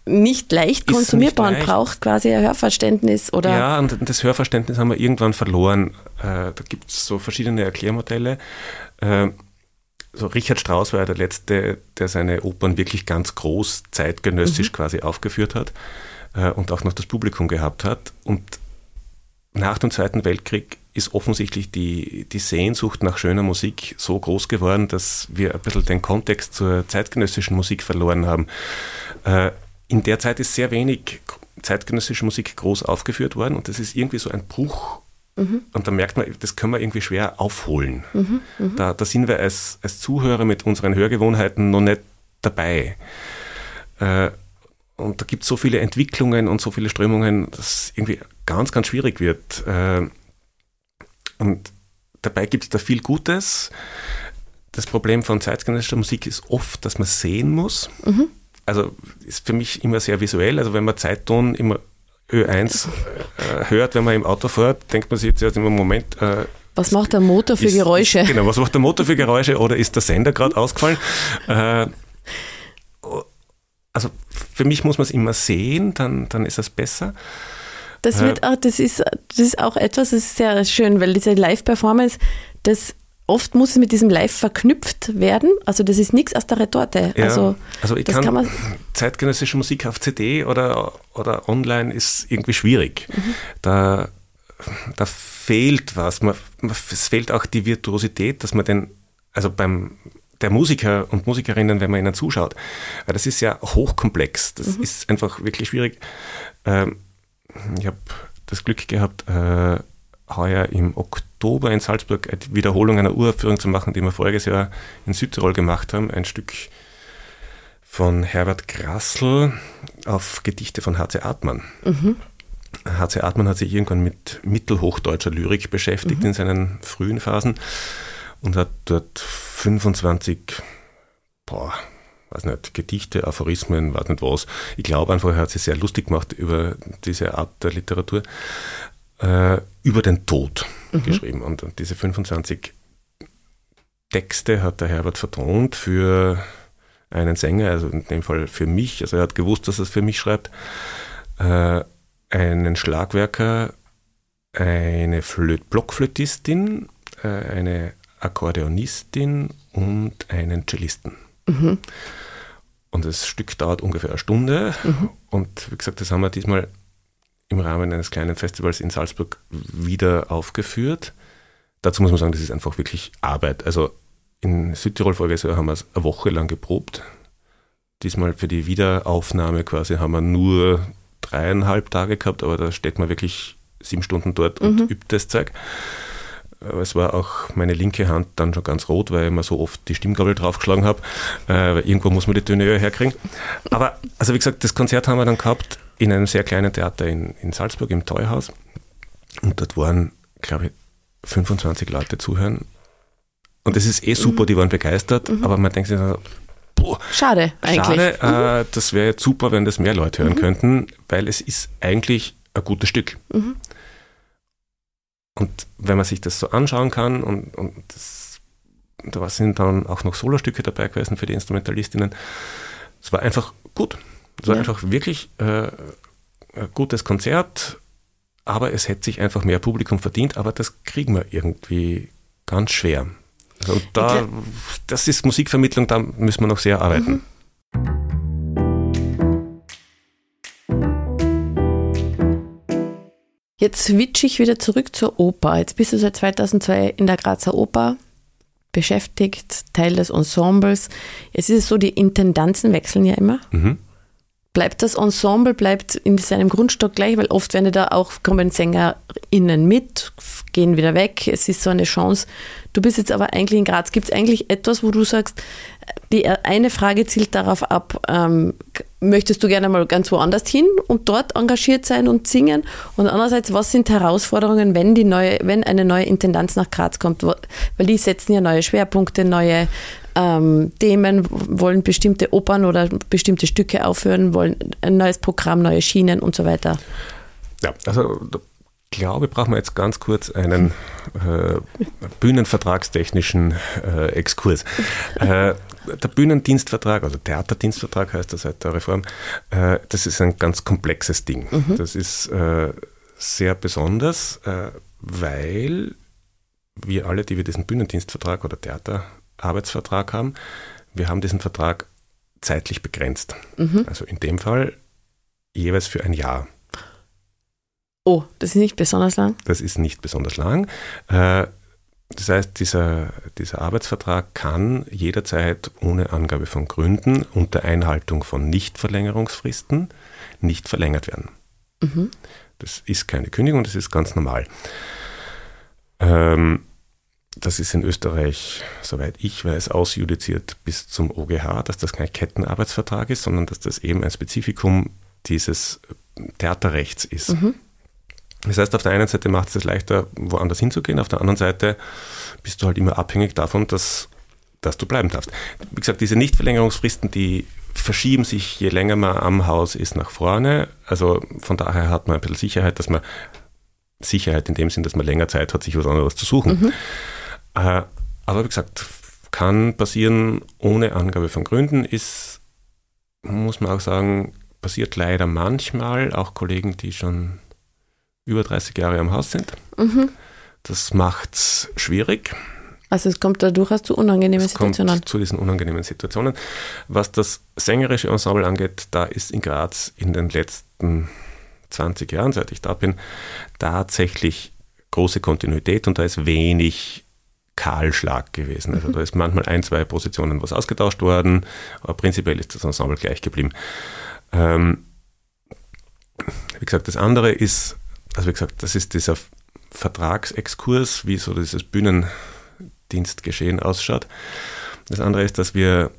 Speaker 1: nicht leicht konsumierbar und braucht quasi ein Hörverständnis oder.
Speaker 2: Ja, und das Hörverständnis haben wir irgendwann verloren. Äh, da gibt es so verschiedene Erklärmodelle. Äh, so Richard Strauss war ja der Letzte, der seine Opern wirklich ganz groß zeitgenössisch mhm. quasi aufgeführt hat äh, und auch noch das Publikum gehabt hat. Und nach dem Zweiten Weltkrieg ist offensichtlich die, die Sehnsucht nach schöner Musik so groß geworden, dass wir ein bisschen den Kontext zur zeitgenössischen Musik verloren haben. Äh, in der Zeit ist sehr wenig zeitgenössische Musik groß aufgeführt worden und das ist irgendwie so ein Bruch. Mhm. Und da merkt man, das können wir irgendwie schwer aufholen. Mhm, mh. da, da, sind wir als, als Zuhörer mit unseren Hörgewohnheiten noch nicht dabei. Äh, und da gibt es so viele Entwicklungen und so viele Strömungen, dass es irgendwie ganz, ganz schwierig wird. Äh, und dabei gibt es da viel Gutes. Das Problem von zeitgenössischer Musik ist oft, dass man sehen muss. Mhm. Also ist für mich immer sehr visuell. Also wenn man Zeitton immer Ö1 äh, hört, wenn man im Auto fährt, denkt man sich jetzt immer, Moment, äh,
Speaker 1: was macht der Motor für ist, Geräusche?
Speaker 2: Ist, genau, was macht der Motor für Geräusche oder ist der Sender gerade ausgefallen? Äh, also für mich muss man es immer sehen, dann, dann ist es besser.
Speaker 1: Das wird auch, das ist, das ist auch etwas, das ist sehr schön, weil diese Live-Performance, das oft muss es mit diesem Live verknüpft werden. Also das ist nichts aus der Retorte.
Speaker 2: Ja,
Speaker 1: also,
Speaker 2: also ich kann, kann zeitgenössische Musik auf CD oder, oder online ist irgendwie schwierig. Mhm. Da, da fehlt was. Man, es fehlt auch die Virtuosität, dass man den, also beim der Musiker und Musikerinnen, wenn man ihnen zuschaut, weil das ist ja hochkomplex. Das mhm. ist einfach wirklich schwierig. Ähm, ich habe das Glück gehabt, äh, heuer im Oktober in Salzburg eine Wiederholung einer Uraufführung zu machen, die wir voriges Jahr in Südtirol gemacht haben. Ein Stück von Herbert Grassl auf Gedichte von H.C. Artmann. Mhm. H.C. Artmann hat sich irgendwann mit mittelhochdeutscher Lyrik beschäftigt mhm. in seinen frühen Phasen und hat dort 25, boah, weiß nicht, Gedichte, Aphorismen, weiß nicht was. Ich glaube einfach, er hat sich sehr lustig gemacht über diese Art der Literatur, äh, über den Tod mhm. geschrieben. Und, und diese 25 Texte hat der Herbert vertont für einen Sänger, also in dem Fall für mich, also er hat gewusst, dass er es für mich schreibt, äh, einen Schlagwerker, eine Flöt Blockflötistin, äh, eine Akkordeonistin und einen Cellisten. Mhm. Und das Stück dauert ungefähr eine Stunde. Mhm. Und wie gesagt, das haben wir diesmal im Rahmen eines kleinen Festivals in Salzburg wieder aufgeführt. Dazu muss man sagen, das ist einfach wirklich Arbeit. Also in Südtirol voriges Jahr haben wir es eine Woche lang geprobt. Diesmal für die Wiederaufnahme quasi haben wir nur dreieinhalb Tage gehabt, aber da steht man wirklich sieben Stunden dort und mhm. übt das Zeug. Es war auch meine linke Hand dann schon ganz rot, weil ich immer so oft die Stimmgabel draufgeschlagen habe. Äh, irgendwo muss man die Töne herkriegen. Aber, also wie gesagt, das Konzert haben wir dann gehabt in einem sehr kleinen Theater in, in Salzburg im Teuhaus. Und dort waren, glaube ich, 25 Leute zuhören. Und das ist eh super, mhm. die waren begeistert, mhm. aber man denkt sich dann, boah,
Speaker 1: schade eigentlich.
Speaker 2: Schade, äh, das wäre jetzt super, wenn das mehr Leute hören mhm. könnten, weil es ist eigentlich ein gutes Stück. Und wenn man sich das so anschauen kann und, und das, da sind dann auch noch Solostücke dabei gewesen für die Instrumentalistinnen, es war einfach gut. Es war ja. einfach wirklich äh, ein gutes Konzert, aber es hätte sich einfach mehr Publikum verdient, aber das kriegen wir irgendwie ganz schwer. Also da, das ist Musikvermittlung, da müssen wir noch sehr arbeiten. Mhm.
Speaker 1: Jetzt switche ich wieder zurück zur Oper. Jetzt bist du seit 2002 in der Grazer Oper beschäftigt, Teil des Ensembles. Es ist so, die Intendanzen wechseln ja immer. Mhm. Bleibt das Ensemble, bleibt in seinem Grundstock gleich, weil oft werden da auch kommen SängerInnen mit, gehen wieder weg. Es ist so eine Chance. Du bist jetzt aber eigentlich in Graz. Gibt es eigentlich etwas, wo du sagst, die eine Frage zielt darauf ab, ähm, möchtest du gerne mal ganz woanders hin und dort engagiert sein und singen? Und andererseits, was sind Herausforderungen, wenn die neue, wenn eine neue Intendanz nach Graz kommt? Weil die setzen ja neue Schwerpunkte, neue ähm, Themen, wollen bestimmte Opern oder bestimmte Stücke aufhören, wollen ein neues Programm, neue Schienen und so weiter.
Speaker 2: Ja, also ich glaube, brauchen wir jetzt ganz kurz einen äh, bühnenvertragstechnischen äh, Exkurs. Äh, der Bühnendienstvertrag, also Theaterdienstvertrag heißt das seit der Reform, äh, das ist ein ganz komplexes Ding. Mhm. Das ist äh, sehr besonders, äh, weil wir alle, die wir diesen Bühnendienstvertrag oder Theaterarbeitsvertrag haben, wir haben diesen Vertrag zeitlich begrenzt. Mhm. Also in dem Fall jeweils für ein Jahr.
Speaker 1: Oh, das ist nicht besonders lang?
Speaker 2: Das ist nicht besonders lang. Das heißt, dieser, dieser Arbeitsvertrag kann jederzeit ohne Angabe von Gründen unter Einhaltung von Nichtverlängerungsfristen nicht verlängert werden. Mhm. Das ist keine Kündigung, das ist ganz normal. Ähm, das ist in Österreich, soweit ich weiß, ausjudiziert bis zum OGH, dass das kein Kettenarbeitsvertrag ist, sondern dass das eben ein Spezifikum dieses Theaterrechts ist. Mhm. Das heißt, auf der einen Seite macht es es leichter, woanders hinzugehen, auf der anderen Seite bist du halt immer abhängig davon, dass, dass du bleiben darfst. Wie gesagt, diese Nichtverlängerungsfristen, die verschieben sich, je länger man am Haus ist, nach vorne. Also von daher hat man ein bisschen Sicherheit, dass man Sicherheit in dem Sinn, dass man länger Zeit hat, sich was anderes zu suchen. Mhm. Äh, aber wie gesagt, kann passieren ohne Angabe von Gründen, ist, muss man auch sagen, passiert leider manchmal, auch Kollegen, die schon über 30 Jahre am Haus sind. Mhm. Das macht es schwierig.
Speaker 1: Also es kommt da durchaus zu unangenehmen es Situationen. Kommt
Speaker 2: zu diesen unangenehmen Situationen. Was das sängerische Ensemble angeht, da ist in Graz in den letzten 20 Jahren, seit ich da bin, tatsächlich große Kontinuität und da ist wenig Kahlschlag gewesen. Also mhm. da ist manchmal ein, zwei Positionen was ausgetauscht worden, aber prinzipiell ist das Ensemble gleich geblieben. Ähm, wie gesagt, das andere ist also wie gesagt, das ist dieser Vertragsexkurs, wie so dieses Bühnendienstgeschehen ausschaut. Das andere ist, dass wir,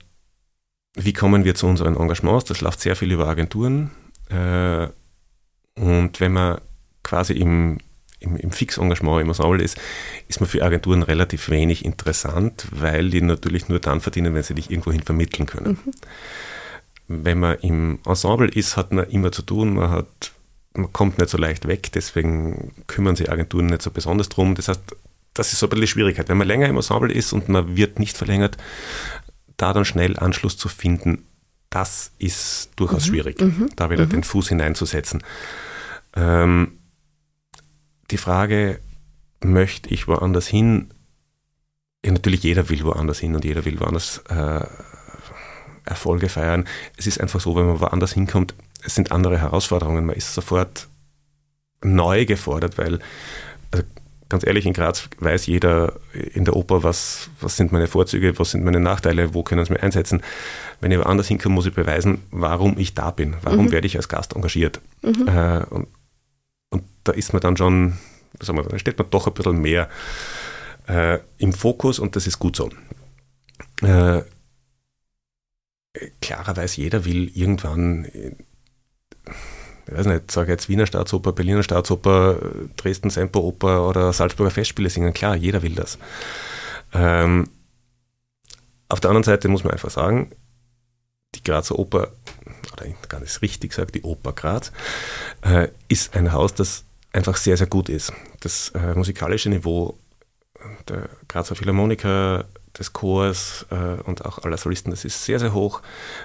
Speaker 2: wie kommen wir zu unseren Engagements? Das läuft sehr viel über Agenturen. Äh, und wenn man quasi im, im, im Fixengagement im Ensemble ist, ist man für Agenturen relativ wenig interessant, weil die natürlich nur dann verdienen, wenn sie dich irgendwohin vermitteln können. Mhm. Wenn man im Ensemble ist, hat man immer zu tun, man hat man kommt nicht so leicht weg, deswegen kümmern sich Agenturen nicht so besonders drum. Das heißt, das ist so ein bisschen die Schwierigkeit. Wenn man länger im Ensemble ist und man wird nicht verlängert, da dann schnell Anschluss zu finden, das ist durchaus mhm. schwierig, mhm. da wieder mhm. den Fuß hineinzusetzen. Ähm, die Frage, möchte ich woanders hin? Ja, natürlich jeder will woanders hin und jeder will woanders äh, Erfolge feiern. Es ist einfach so, wenn man woanders hinkommt, es sind andere Herausforderungen. Man ist sofort neu gefordert, weil, also ganz ehrlich, in Graz weiß jeder in der Oper, was, was sind meine Vorzüge, was sind meine Nachteile, wo können sie mir einsetzen. Wenn ich woanders hinkomme, muss ich beweisen, warum ich da bin, warum mhm. werde ich als Gast engagiert. Mhm. Äh, und, und, da ist man dann schon, sagen wir, da steht man doch ein bisschen mehr äh, im Fokus und das ist gut so. Äh, klarerweise jeder will irgendwann ich weiß nicht, sage jetzt Wiener Staatsoper, Berliner Staatsoper, Dresden Semperoper oder Salzburger Festspiele singen. Klar, jeder will das. Ähm, auf der anderen Seite muss man einfach sagen, die Grazer Oper, oder gar nicht richtig gesagt, die Oper Graz, äh, ist ein Haus, das einfach sehr, sehr gut ist. Das äh, musikalische Niveau der Grazer Philharmoniker, des Chors äh, und auch aller Solisten, das ist sehr, sehr hoch.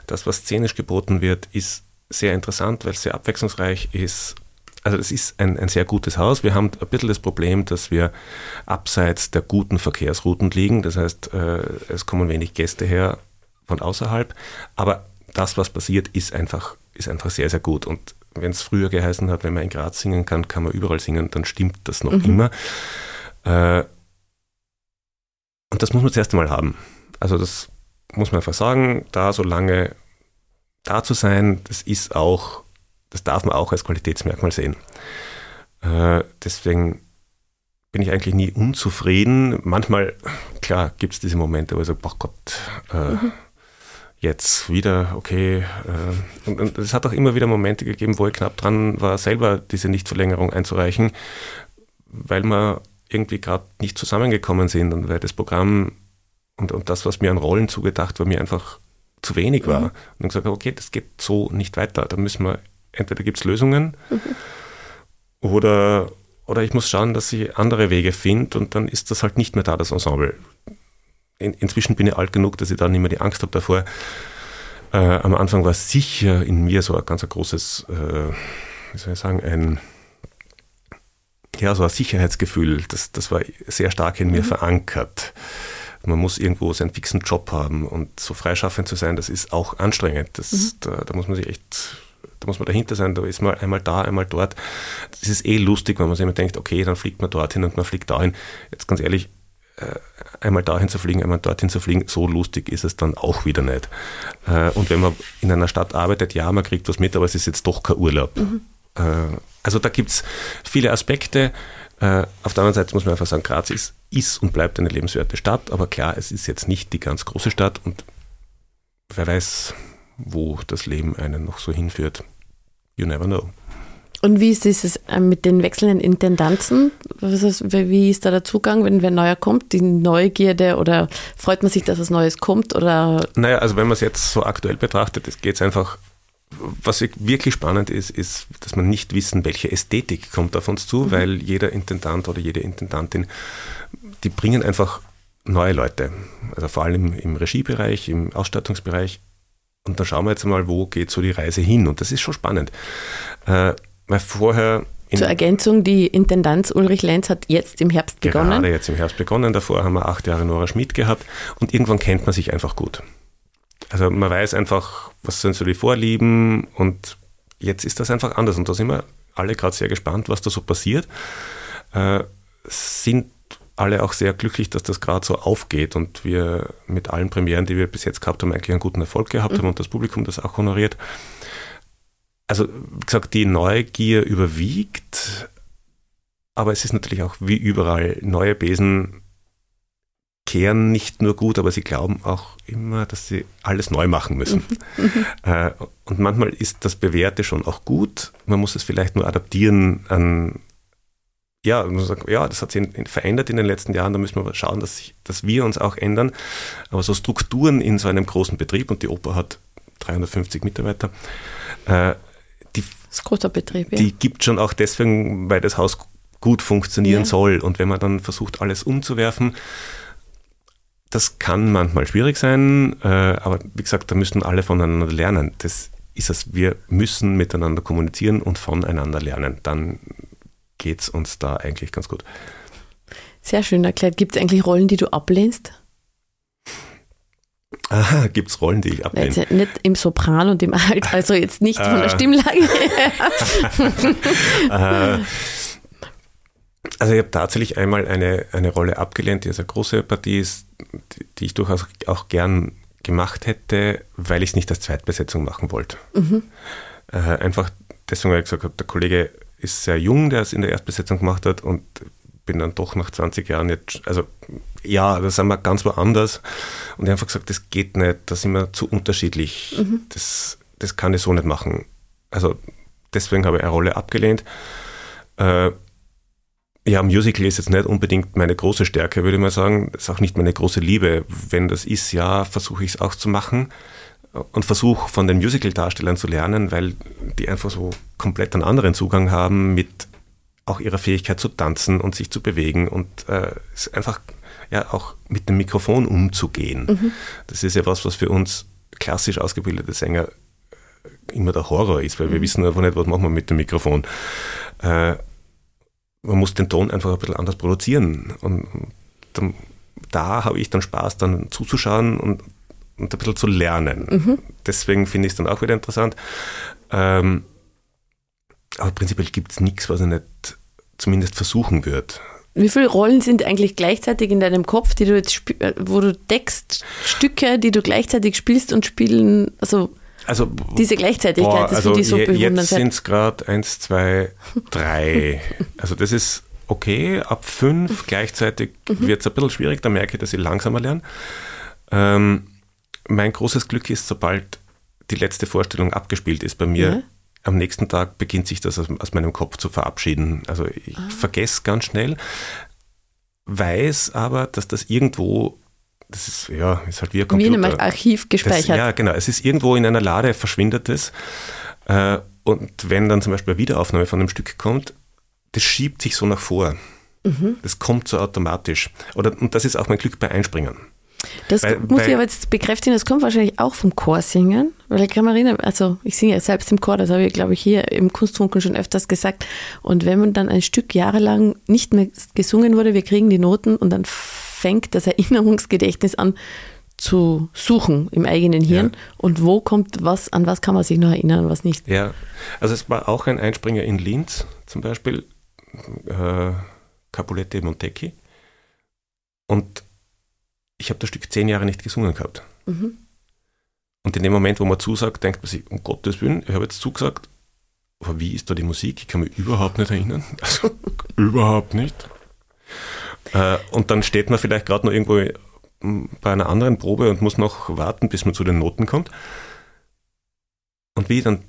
Speaker 2: Das, was szenisch geboten wird, ist sehr interessant, weil es sehr abwechslungsreich ist. Also es ist ein, ein sehr gutes Haus. Wir haben ein bisschen das Problem, dass wir abseits der guten Verkehrsrouten liegen. Das heißt, äh, es kommen wenig Gäste her von außerhalb. Aber das, was passiert, ist einfach, ist einfach sehr, sehr gut. Und wenn es früher geheißen hat, wenn man in Graz singen kann, kann man überall singen, dann stimmt das noch mhm. immer. Äh, und das muss man zuerst einmal haben. Also das muss man einfach sagen, da so lange da zu sein, das ist auch, das darf man auch als Qualitätsmerkmal sehen. Äh, deswegen bin ich eigentlich nie unzufrieden. Manchmal, klar, gibt es diese Momente, wo ich sage, so, Gott, äh, mhm. jetzt wieder, okay. Äh, und, und, es hat auch immer wieder Momente gegeben, wo ich knapp dran war, selber diese Nichtverlängerung einzureichen, weil wir irgendwie gerade nicht zusammengekommen sind und weil das Programm und, und das, was mir an Rollen zugedacht war, mir einfach zu wenig war. Mhm. Und dann gesagt, okay, das geht so nicht weiter. Da müssen wir, entweder gibt es Lösungen mhm. oder, oder ich muss schauen, dass ich andere Wege finde und dann ist das halt nicht mehr da, das Ensemble. In, inzwischen bin ich alt genug, dass ich da nicht mehr die Angst habe davor. Äh, am Anfang war sicher in mir so ein ganz ein großes, äh, wie soll ich sagen, ein, ja, so ein Sicherheitsgefühl. Das, das war sehr stark in mir mhm. verankert. Man muss irgendwo seinen fixen Job haben und so freischaffend zu sein, das ist auch anstrengend. Das, mhm. da, da muss man sich echt da muss man dahinter sein, da ist man einmal da, einmal dort. Das ist eh lustig, wenn man sich immer denkt, okay, dann fliegt man dorthin und man fliegt dahin. Jetzt ganz ehrlich, äh, einmal dahin zu fliegen, einmal dorthin zu fliegen, so lustig ist es dann auch wieder nicht. Äh, und wenn man in einer Stadt arbeitet, ja, man kriegt was mit, aber es ist jetzt doch kein Urlaub. Mhm. Äh, also da gibt es viele Aspekte. Auf der anderen Seite muss man einfach sagen, Graz ist ist und bleibt eine lebenswerte Stadt, aber klar, es ist jetzt nicht die ganz große Stadt und wer weiß, wo das Leben einen noch so hinführt. You never know.
Speaker 1: Und wie ist es äh, mit den wechselnden Intendanzen? wie ist da der Zugang, wenn wer neuer kommt? Die Neugierde oder freut man sich, dass was Neues kommt? Oder?
Speaker 2: Naja, also wenn man es jetzt so aktuell betrachtet, geht es einfach was wirklich spannend ist, ist, dass man nicht wissen, welche Ästhetik kommt auf uns zu, mhm. weil jeder Intendant oder jede Intendantin, die bringen einfach neue Leute. Also vor allem im Regiebereich, im Ausstattungsbereich. Und dann schauen wir jetzt mal, wo geht so die Reise hin. Und das ist schon spannend. Äh, weil vorher
Speaker 1: zur Ergänzung, die Intendanz Ulrich Lenz hat jetzt im Herbst begonnen.
Speaker 2: Gerade jetzt im Herbst begonnen. Davor haben wir acht Jahre Nora Schmidt gehabt. Und irgendwann kennt man sich einfach gut. Also man weiß einfach, was sind so die Vorlieben und jetzt ist das einfach anders und da sind wir alle gerade sehr gespannt, was da so passiert. Äh, sind alle auch sehr glücklich, dass das gerade so aufgeht und wir mit allen Premieren, die wir bis jetzt gehabt haben, eigentlich einen guten Erfolg gehabt mhm. haben und das Publikum das auch honoriert. Also, wie gesagt, die Neugier überwiegt, aber es ist natürlich auch wie überall, neue Besen kehren nicht nur gut, aber sie glauben auch immer, dass sie alles neu machen müssen. Mhm. Äh, und manchmal ist das Bewährte schon auch gut. Man muss es vielleicht nur adaptieren an, ja, man sagt, ja, das hat sich verändert in den letzten Jahren, da müssen wir schauen, dass, sich, dass wir uns auch ändern. Aber so Strukturen in so einem großen Betrieb, und die Oper hat 350 Mitarbeiter, äh, die, das ist großer Betrieb, ja. die gibt schon auch deswegen, weil das Haus gut funktionieren ja. soll. Und wenn man dann versucht, alles umzuwerfen, das kann manchmal schwierig sein, äh, aber wie gesagt, da müssen alle voneinander lernen. Das ist es. Wir müssen miteinander kommunizieren und voneinander lernen. Dann geht es uns da eigentlich ganz gut.
Speaker 1: Sehr schön erklärt. Gibt es eigentlich Rollen, die du ablehnst?
Speaker 2: Aha, gibt es Rollen, die ich ablehne?
Speaker 1: Also nicht im Sopran und im Alt, also jetzt nicht von der äh. Stimmlage
Speaker 2: her. also ich habe tatsächlich einmal eine, eine Rolle abgelehnt, die also eine große Partie ist, die, die ich durchaus auch gern gemacht hätte, weil ich es nicht als Zweitbesetzung machen wollte. Mhm. Äh, einfach deswegen, weil ich gesagt habe, der Kollege ist sehr jung, der es in der Erstbesetzung gemacht hat und bin dann doch nach 20 Jahren jetzt, also ja, da sind wir ganz woanders und ich habe einfach gesagt, das geht nicht, da sind wir zu unterschiedlich, mhm. das, das kann ich so nicht machen. Also deswegen habe ich eine Rolle abgelehnt. Äh, ja, Musical ist jetzt nicht unbedingt meine große Stärke, würde ich mal sagen. Das ist auch nicht meine große Liebe. Wenn das ist, ja, versuche ich es auch zu machen und versuche von den Musical-Darstellern zu lernen, weil die einfach so komplett einen anderen Zugang haben mit auch ihrer Fähigkeit zu tanzen und sich zu bewegen und äh, einfach ja auch mit dem Mikrofon umzugehen. Mhm. Das ist ja was, was für uns klassisch ausgebildete Sänger immer der Horror ist, weil mhm. wir wissen einfach nicht, was machen wir mit dem Mikrofon. Äh, man muss den Ton einfach ein bisschen anders produzieren. Und dann, da habe ich dann Spaß, dann zuzuschauen und, und ein bisschen zu lernen. Mhm. Deswegen finde ich es dann auch wieder interessant. Ähm, aber prinzipiell gibt es nichts, was ich nicht zumindest versuchen würde.
Speaker 1: Wie viele Rollen sind eigentlich gleichzeitig in deinem Kopf, die du jetzt, äh, wo du Textstücke, die du gleichzeitig spielst und spielen, also also, Diese Gleichzeitigkeit boah,
Speaker 2: ist also für die so bewundernswert. Jetzt sind es gerade eins, zwei, drei. also das ist okay. Ab fünf gleichzeitig mhm. wird es ein bisschen schwierig. Da merke ich, dass ich langsamer lerne. Ähm, mein großes Glück ist, sobald die letzte Vorstellung abgespielt ist bei mir, ja. am nächsten Tag beginnt sich das aus, aus meinem Kopf zu verabschieden. Also ich ah. vergesse ganz schnell, weiß aber, dass das irgendwo das ist, ja, ist halt wie ein Computer. Wie in einem
Speaker 1: Archiv gespeichert.
Speaker 2: Das, ja, genau. Es ist irgendwo in einer Lade, verschwindet es. Äh, und wenn dann zum Beispiel eine Wiederaufnahme von einem Stück kommt, das schiebt sich so nach vor. Mhm. Das kommt so automatisch. Oder, und das ist auch mein Glück bei Einspringen.
Speaker 1: Das weil, muss weil, ich aber jetzt bekräftigen, das kommt wahrscheinlich auch vom Chorsingen, weil ich kann mich erinnern, also ich singe ja selbst im Chor, das habe ich glaube ich hier im Kunstfunken schon öfters gesagt. Und wenn man dann ein Stück jahrelang nicht mehr gesungen wurde, wir kriegen die Noten und dann fängt das Erinnerungsgedächtnis an zu suchen im eigenen Hirn ja. und wo kommt was, an was kann man sich noch erinnern und was nicht.
Speaker 2: Ja, also es war auch ein Einspringer in Linz zum Beispiel, äh, Capuletti Montecchi und ich habe das Stück zehn Jahre nicht gesungen gehabt. Mhm. Und in dem Moment, wo man zusagt, denkt man sich, um Gottes Willen, ich habe jetzt zugesagt, aber wie ist da die Musik? Ich kann mich überhaupt nicht erinnern. Also überhaupt nicht. Äh, und dann steht man vielleicht gerade noch irgendwo bei einer anderen Probe und muss noch warten, bis man zu den Noten kommt. Und wie dann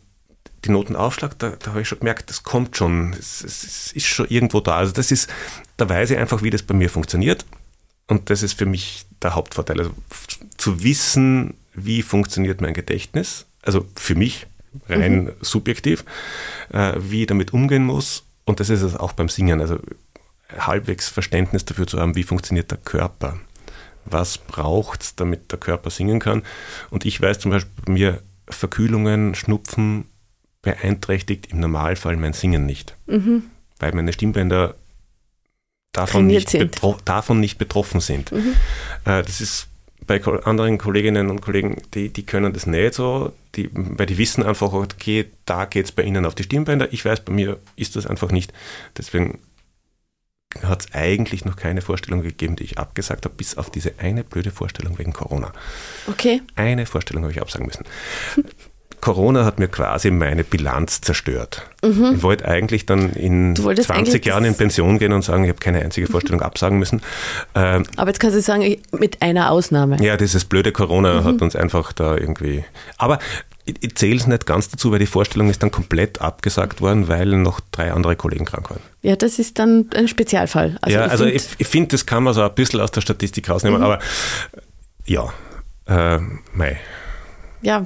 Speaker 2: die Noten aufschlagt, da, da habe ich schon gemerkt, das kommt schon, es, es, ist schon irgendwo da. Also das ist, da weiß ich einfach, wie das bei mir funktioniert. Und das ist für mich der Hauptvorteil. Also zu wissen, wie funktioniert mein Gedächtnis, also für mich rein mhm. subjektiv, äh, wie ich damit umgehen muss. Und das ist es auch beim Singen. Also halbwegs Verständnis dafür zu haben, wie funktioniert der Körper. Was braucht es, damit der Körper singen kann? Und ich weiß zum Beispiel bei mir, Verkühlungen, Schnupfen beeinträchtigt im Normalfall mein Singen nicht. Mhm. Weil meine Stimmbänder davon nicht, davon nicht, betroffen sind. Mhm. Äh, das ist bei anderen Kolleginnen und Kollegen, die, die können das nicht so, die, weil die wissen einfach, okay, da geht es bei ihnen auf die Stimmbänder. Ich weiß, bei mir ist das einfach nicht. Deswegen hat es eigentlich noch keine Vorstellung gegeben, die ich abgesagt habe, bis auf diese eine blöde Vorstellung wegen Corona.
Speaker 1: Okay.
Speaker 2: Eine Vorstellung habe ich absagen müssen. Corona hat mir quasi meine Bilanz zerstört. Mhm. Ich wollte eigentlich dann in 20 Jahren in Pension gehen und sagen, ich habe keine einzige Vorstellung mhm. absagen müssen.
Speaker 1: Ähm, aber jetzt kannst du sagen, mit einer Ausnahme.
Speaker 2: Ja, dieses blöde Corona mhm. hat uns einfach da irgendwie. Aber ich, ich zähle es nicht ganz dazu, weil die Vorstellung ist dann komplett abgesagt worden, weil noch drei andere Kollegen krank waren.
Speaker 1: Ja, das ist dann ein Spezialfall.
Speaker 2: Also ja, ich also find, ich, ich finde, das kann man so ein bisschen aus der Statistik rausnehmen, mhm. aber ja, äh, mei.
Speaker 1: Ja,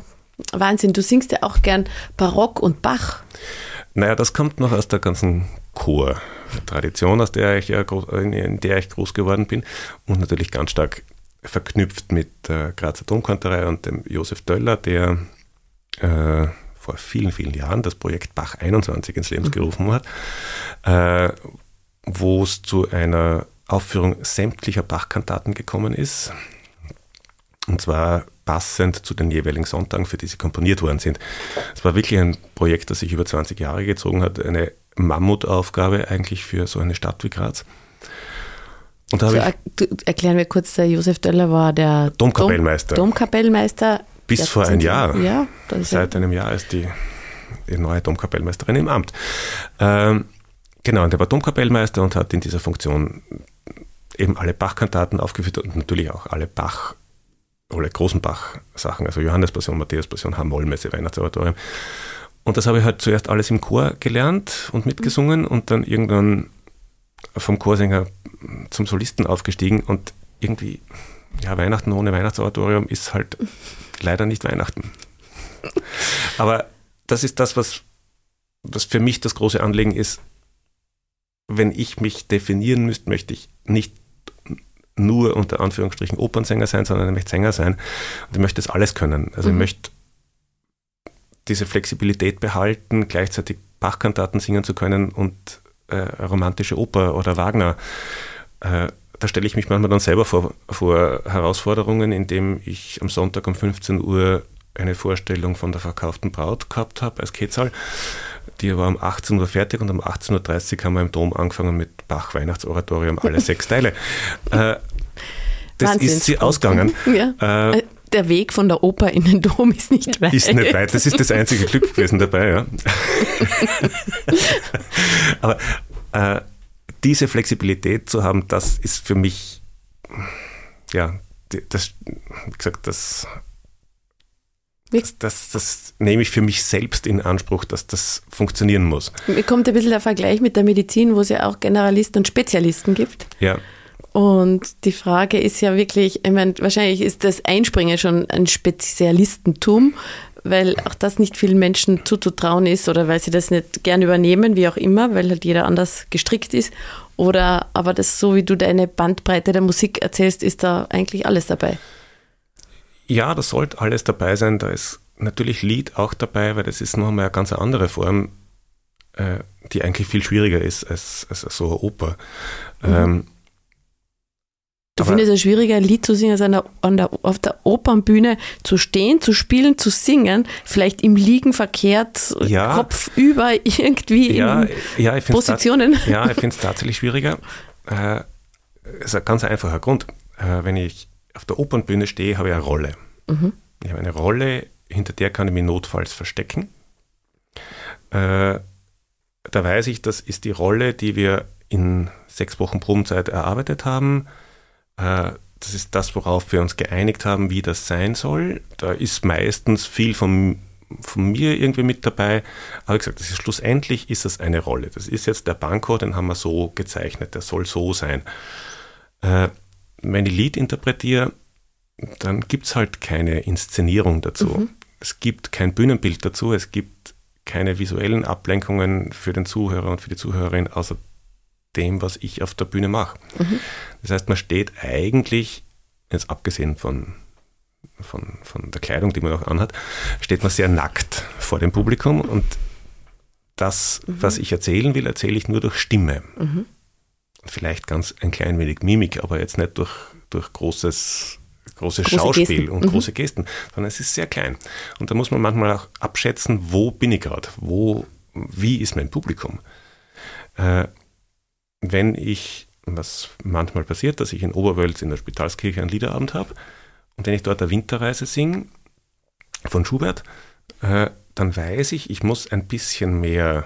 Speaker 1: Wahnsinn. Du singst ja auch gern Barock und Bach.
Speaker 2: Naja, das kommt noch aus der ganzen Chor-Tradition, aus der ich ja, in der ich groß geworden bin und natürlich ganz stark verknüpft mit der Grazer Domkantorei und dem Josef Döller, der äh, vor vielen, vielen Jahren das Projekt Bach 21 ins Leben mhm. gerufen hat, äh, wo es zu einer Aufführung sämtlicher Bach-Kantaten gekommen ist. Und zwar passend zu den jeweiligen Sonntagen, für die sie komponiert worden sind. Es war wirklich ein Projekt, das sich über 20 Jahre gezogen hat, eine Mammutaufgabe eigentlich für so eine Stadt wie Graz.
Speaker 1: Und da so, ich, erklären wir kurz, der Josef Döller war der
Speaker 2: Domkapellmeister.
Speaker 1: Dom, Domkapellmeister.
Speaker 2: Bis vor ein Jahr. Ja, Seit einem Jahr ist die, die neue Domkapellmeisterin im Amt. Ähm, genau, und er war Domkapellmeister und hat in dieser Funktion eben alle Bach-Kantaten aufgeführt und natürlich auch alle Bach- alle großen Bach-Sachen, also Johannes-Passion, Matthäus-Passion, H-Moll-Messe, Weihnachtsoratorium. Und das habe ich halt zuerst alles im Chor gelernt und mitgesungen und dann irgendwann vom Chorsänger zum Solisten aufgestiegen und irgendwie, ja, Weihnachten ohne Weihnachtsoratorium ist halt leider nicht Weihnachten. Aber das ist das, was, was für mich das große Anliegen ist. Wenn ich mich definieren müsste, möchte ich nicht nur unter Anführungsstrichen Opernsänger sein, sondern ich möchte Sänger sein und ich möchte das alles können. Also mhm. ich möchte diese Flexibilität behalten, gleichzeitig Bachkantaten singen zu können und äh, romantische Oper oder Wagner. Äh, da stelle ich mich manchmal dann selber vor, vor Herausforderungen, indem ich am Sonntag um 15 Uhr eine Vorstellung von der verkauften Braut gehabt habe als Ketzal. Die war um 18 Uhr fertig und um 18.30 Uhr haben wir im Dom angefangen mit Bach Weihnachtsoratorium, alle sechs Teile. Äh, das Wahnsinn. ist sie ausgegangen.
Speaker 1: Ja. Äh, der Weg von der Oper in den Dom ist nicht weit.
Speaker 2: Ist nicht weit, das ist das einzige Glück gewesen dabei, ja. Aber äh, diese Flexibilität zu haben, das ist für mich, ja, das, wie gesagt, das das, das, das, nehme ich für mich selbst in Anspruch, dass das funktionieren muss.
Speaker 1: Mir kommt ein bisschen der Vergleich mit der Medizin, wo es ja auch Generalisten und Spezialisten gibt.
Speaker 2: Ja.
Speaker 1: Und die Frage ist ja wirklich, ich meine, wahrscheinlich ist das Einspringen schon ein Spezialistentum, weil auch das nicht vielen Menschen zuzutrauen ist oder weil sie das nicht gern übernehmen, wie auch immer, weil halt jeder anders gestrickt ist. Oder aber das, so wie du deine Bandbreite der Musik erzählst, ist da eigentlich alles dabei.
Speaker 2: Ja, das sollte alles dabei sein. Da ist natürlich Lied auch dabei, weil das ist nochmal eine ganz andere Form, äh, die eigentlich viel schwieriger ist als, als so eine Oper. Mhm. Ähm,
Speaker 1: Du findest es schwieriger, ein Lied zu singen, als an der, an der, auf der Opernbühne zu stehen, zu spielen, zu singen, vielleicht im Liegen verkehrt, ja, Kopf über irgendwie ja, in ja, Positionen.
Speaker 2: Ja, ich finde es tatsächlich schwieriger. Äh, ist ein ganz einfacher Grund. Äh, wenn ich auf der Opernbühne stehe, habe ich eine Rolle. Mhm. Ich habe eine Rolle, hinter der kann ich mich notfalls verstecken. Äh, da weiß ich, das ist die Rolle, die wir in sechs Wochen Probenzeit erarbeitet haben. Äh, das ist das, worauf wir uns geeinigt haben, wie das sein soll. Da ist meistens viel von, von mir irgendwie mit dabei. Aber wie gesagt, ist, schlussendlich ist das eine Rolle. Das ist jetzt der Banko, den haben wir so gezeichnet, der soll so sein. Äh, wenn ich Lied interpretiere, dann gibt es halt keine Inszenierung dazu. Mhm. Es gibt kein Bühnenbild dazu, es gibt keine visuellen Ablenkungen für den Zuhörer und für die Zuhörerin, außer dem, was ich auf der Bühne mache. Mhm. Das heißt, man steht eigentlich, jetzt abgesehen von, von, von der Kleidung, die man auch anhat, steht man sehr nackt vor dem Publikum und das, mhm. was ich erzählen will, erzähle ich nur durch Stimme. Mhm. Vielleicht ganz ein klein wenig Mimik, aber jetzt nicht durch, durch großes, großes große Schauspiel Gesten. und mhm. große Gesten, sondern es ist sehr klein. Und da muss man manchmal auch abschätzen, wo bin ich gerade, wo, wie ist mein Publikum. Äh, wenn ich, was manchmal passiert, dass ich in Oberwölz in der Spitalskirche einen Liederabend habe und wenn ich dort eine Winterreise singe von Schubert, äh, dann weiß ich, ich muss ein bisschen mehr,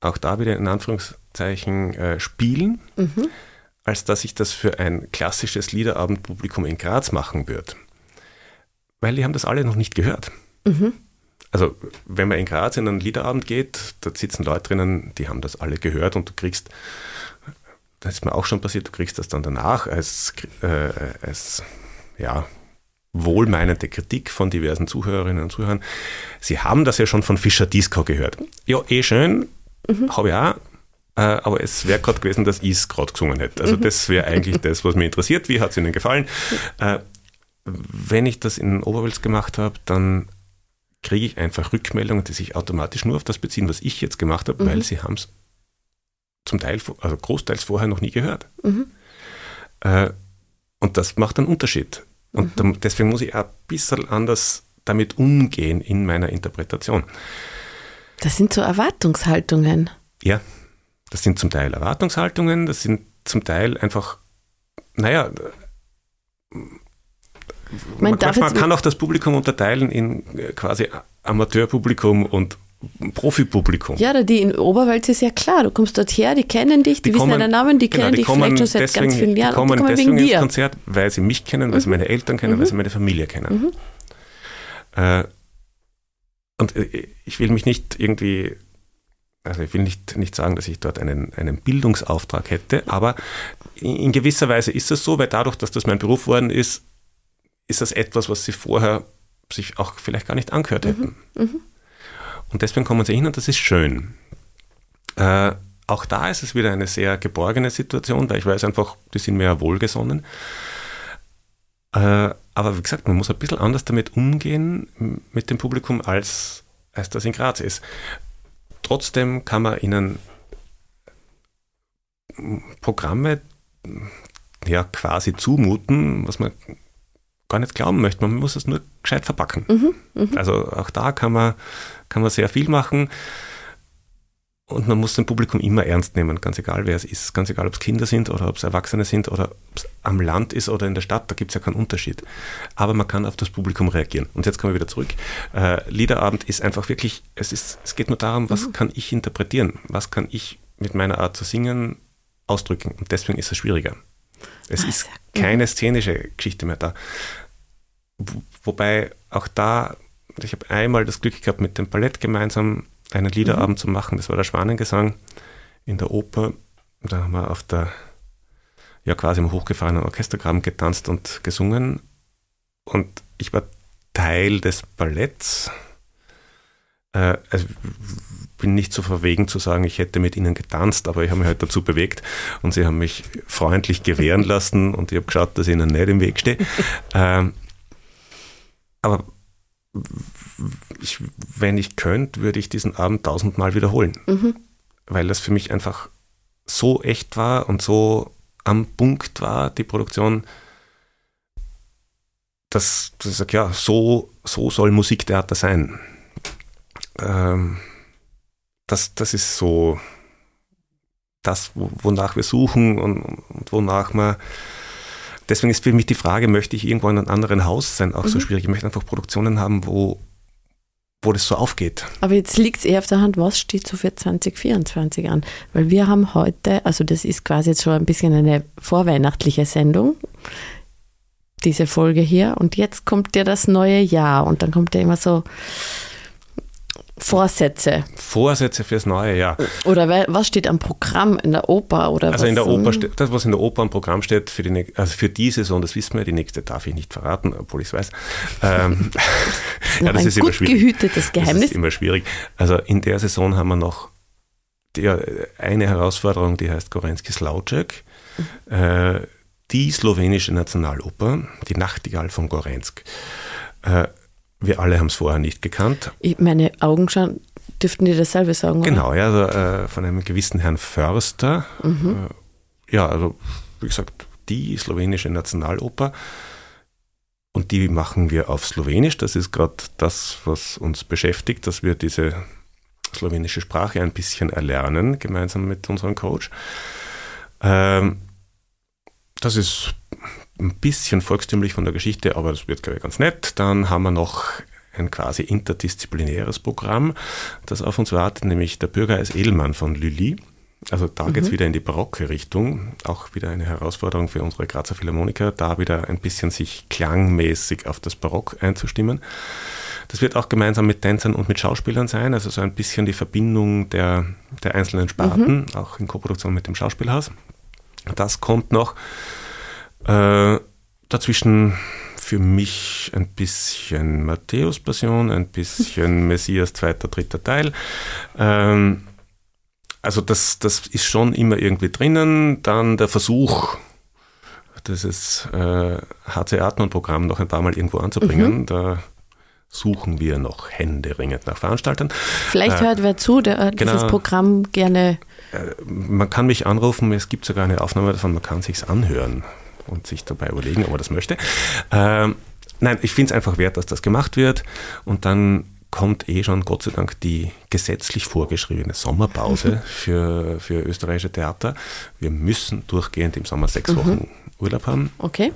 Speaker 2: auch da wieder in Anführungszeichen, äh, spielen, mhm. als dass ich das für ein klassisches Liederabendpublikum in Graz machen würde. Weil die haben das alle noch nicht gehört. Mhm. Also wenn man in Graz in einen Liederabend geht, da sitzen Leute drinnen, die haben das alle gehört und du kriegst, das ist mir auch schon passiert, du kriegst das dann danach als, äh, als ja, wohlmeinende Kritik von diversen Zuhörerinnen und Zuhörern. Sie haben das ja schon von Fischer Disco gehört. Ja, eh schön, mhm. habe ich auch. Äh, aber es wäre gerade gewesen, dass ich es gerade gesungen hätte. Also mhm. das wäre eigentlich das, was mich interessiert. Wie hat es Ihnen gefallen? Äh, wenn ich das in Oberwels gemacht habe, dann kriege ich einfach Rückmeldungen, die sich automatisch nur auf das beziehen, was ich jetzt gemacht habe, mhm. weil sie haben es zum Teil, also großteils vorher noch nie gehört. Mhm. Äh, und das macht einen Unterschied. Und mhm. deswegen muss ich auch ein bisschen anders damit umgehen in meiner Interpretation.
Speaker 1: Das sind so Erwartungshaltungen.
Speaker 2: Ja, das sind zum Teil Erwartungshaltungen, das sind zum Teil einfach, naja, man, man kann auch das Publikum unterteilen in äh, quasi Amateurpublikum und Profipublikum.
Speaker 1: Ja, die in Oberwald ist ja klar. Du kommst dort her, die kennen dich, die, die wissen deinen Namen, die genau, kennen die dich vielleicht schon seit deswegen, ganz vielen Jahren.
Speaker 2: Die kommen, die kommen deswegen ins Konzert, weil sie mich kennen, weil mhm. sie meine Eltern kennen, mhm. weil sie meine Familie kennen. Mhm. Äh, und äh, ich will mich nicht irgendwie, also ich will nicht, nicht sagen, dass ich dort einen, einen Bildungsauftrag hätte, aber in gewisser Weise ist es so, weil dadurch, dass das mein Beruf worden ist, ist das etwas, was sie vorher sich auch vielleicht gar nicht angehört mhm. hätten. Mhm. Und deswegen kommen sie hin und das ist schön. Äh, auch da ist es wieder eine sehr geborgene Situation, weil ich weiß einfach, die sind mir wohlgesonnen. Äh, aber wie gesagt, man muss ein bisschen anders damit umgehen mit dem Publikum, als, als das in Graz ist. Trotzdem kann man ihnen Programme ja quasi zumuten, was man gar nicht glauben möchte. Man muss es nur gescheit verpacken. Mhm, mh. Also auch da kann man, kann man sehr viel machen. Und man muss das Publikum immer ernst nehmen, ganz egal wer es ist. Ganz egal, ob es Kinder sind oder ob es Erwachsene sind oder ob es am Land ist oder in der Stadt, da gibt es ja keinen Unterschied. Aber man kann auf das Publikum reagieren. Und jetzt kommen wir wieder zurück. Äh, Liederabend ist einfach wirklich, es, ist, es geht nur darum, was mhm. kann ich interpretieren? Was kann ich mit meiner Art zu singen ausdrücken? Und deswegen ist es schwieriger. Es ist keine szenische Geschichte mehr da. Wobei auch da, ich habe einmal das Glück gehabt, mit dem Ballett gemeinsam einen Liederabend mhm. zu machen. Das war der Schwanengesang in der Oper. Da haben wir auf der, ja quasi im hochgefahrenen Orchestergraben getanzt und gesungen. Und ich war Teil des Balletts. Äh, also bin nicht so verwegen zu sagen, ich hätte mit ihnen getanzt, aber ich habe mich halt dazu bewegt und sie haben mich freundlich gewähren lassen und ich habe geschaut, dass ich ihnen nicht im Weg stehe. ähm, aber ich, wenn ich könnte, würde ich diesen Abend tausendmal wiederholen, mhm. weil das für mich einfach so echt war und so am Punkt war, die Produktion, dass, dass ich sage, ja, so, so soll Musiktheater sein ähm, das, das ist so das, wonach wir suchen und, und wonach man deswegen ist für mich die Frage, möchte ich irgendwo in einem anderen Haus sein, auch mhm. so schwierig. Ich möchte einfach Produktionen haben, wo, wo das so aufgeht.
Speaker 1: Aber jetzt liegt es eher auf der Hand, was steht so für 2024 an? Weil wir haben heute, also das ist quasi jetzt schon ein bisschen eine vorweihnachtliche Sendung, diese Folge hier. Und jetzt kommt ja das neue Jahr und dann kommt ja immer so Vorsätze.
Speaker 2: Vorsätze fürs neue Jahr.
Speaker 1: Oder was steht am Programm in der Oper? Oder
Speaker 2: also in der Oper, das, was in der Oper am Programm steht, für die, also für die Saison, das wissen wir, die nächste darf ich nicht verraten, obwohl ich es weiß. Ähm,
Speaker 1: das ist, ja, das ein ist gut immer schwierig. gehütetes Geheimnis. Das
Speaker 2: ist immer schwierig. Also in der Saison haben wir noch die, eine Herausforderung, die heißt Gorenski Slauček. Mhm. Äh, die slowenische Nationaloper, die Nachtigall von Gorensk. Äh, wir alle haben es vorher nicht gekannt.
Speaker 1: Ich, meine Augen schauen, dürften die dasselbe sagen?
Speaker 2: Genau, ja, also, äh, von einem gewissen Herrn Förster. Mhm. Äh, ja, also wie gesagt, die slowenische Nationaloper. Und die machen wir auf Slowenisch. Das ist gerade das, was uns beschäftigt, dass wir diese slowenische Sprache ein bisschen erlernen, gemeinsam mit unserem Coach. Ähm, das ist ein bisschen volkstümlich von der Geschichte, aber das wird, glaube ich, ganz nett. Dann haben wir noch ein quasi interdisziplinäres Programm, das auf uns wartet, nämlich der Bürger als Edelmann von Lully. Also da geht es mhm. wieder in die barocke Richtung. Auch wieder eine Herausforderung für unsere Grazer Philharmoniker, da wieder ein bisschen sich klangmäßig auf das Barock einzustimmen. Das wird auch gemeinsam mit Tänzern und mit Schauspielern sein, also so ein bisschen die Verbindung der, der einzelnen Sparten, mhm. auch in Koproduktion mit dem Schauspielhaus. Das kommt noch. Äh, dazwischen für mich ein bisschen Matthäus-Passion, ein bisschen Messias zweiter, dritter Teil. Ähm, also das, das ist schon immer irgendwie drinnen. Dann der Versuch, dieses äh, HC Atman-Programm noch ein paar Mal irgendwo anzubringen. Mhm. Da suchen wir noch händeringend nach Veranstaltern.
Speaker 1: Vielleicht äh, hört wer zu, der genau, dieses Programm gerne.
Speaker 2: Äh, man kann mich anrufen, es gibt sogar eine Aufnahme davon, man kann sich anhören und sich dabei überlegen, ob man das möchte. Ähm, nein, ich finde es einfach wert, dass das gemacht wird und dann kommt eh schon, Gott sei Dank, die gesetzlich vorgeschriebene Sommerpause für, für österreichische Theater. Wir müssen durchgehend im Sommer sechs mhm. Wochen Urlaub haben.
Speaker 1: Okay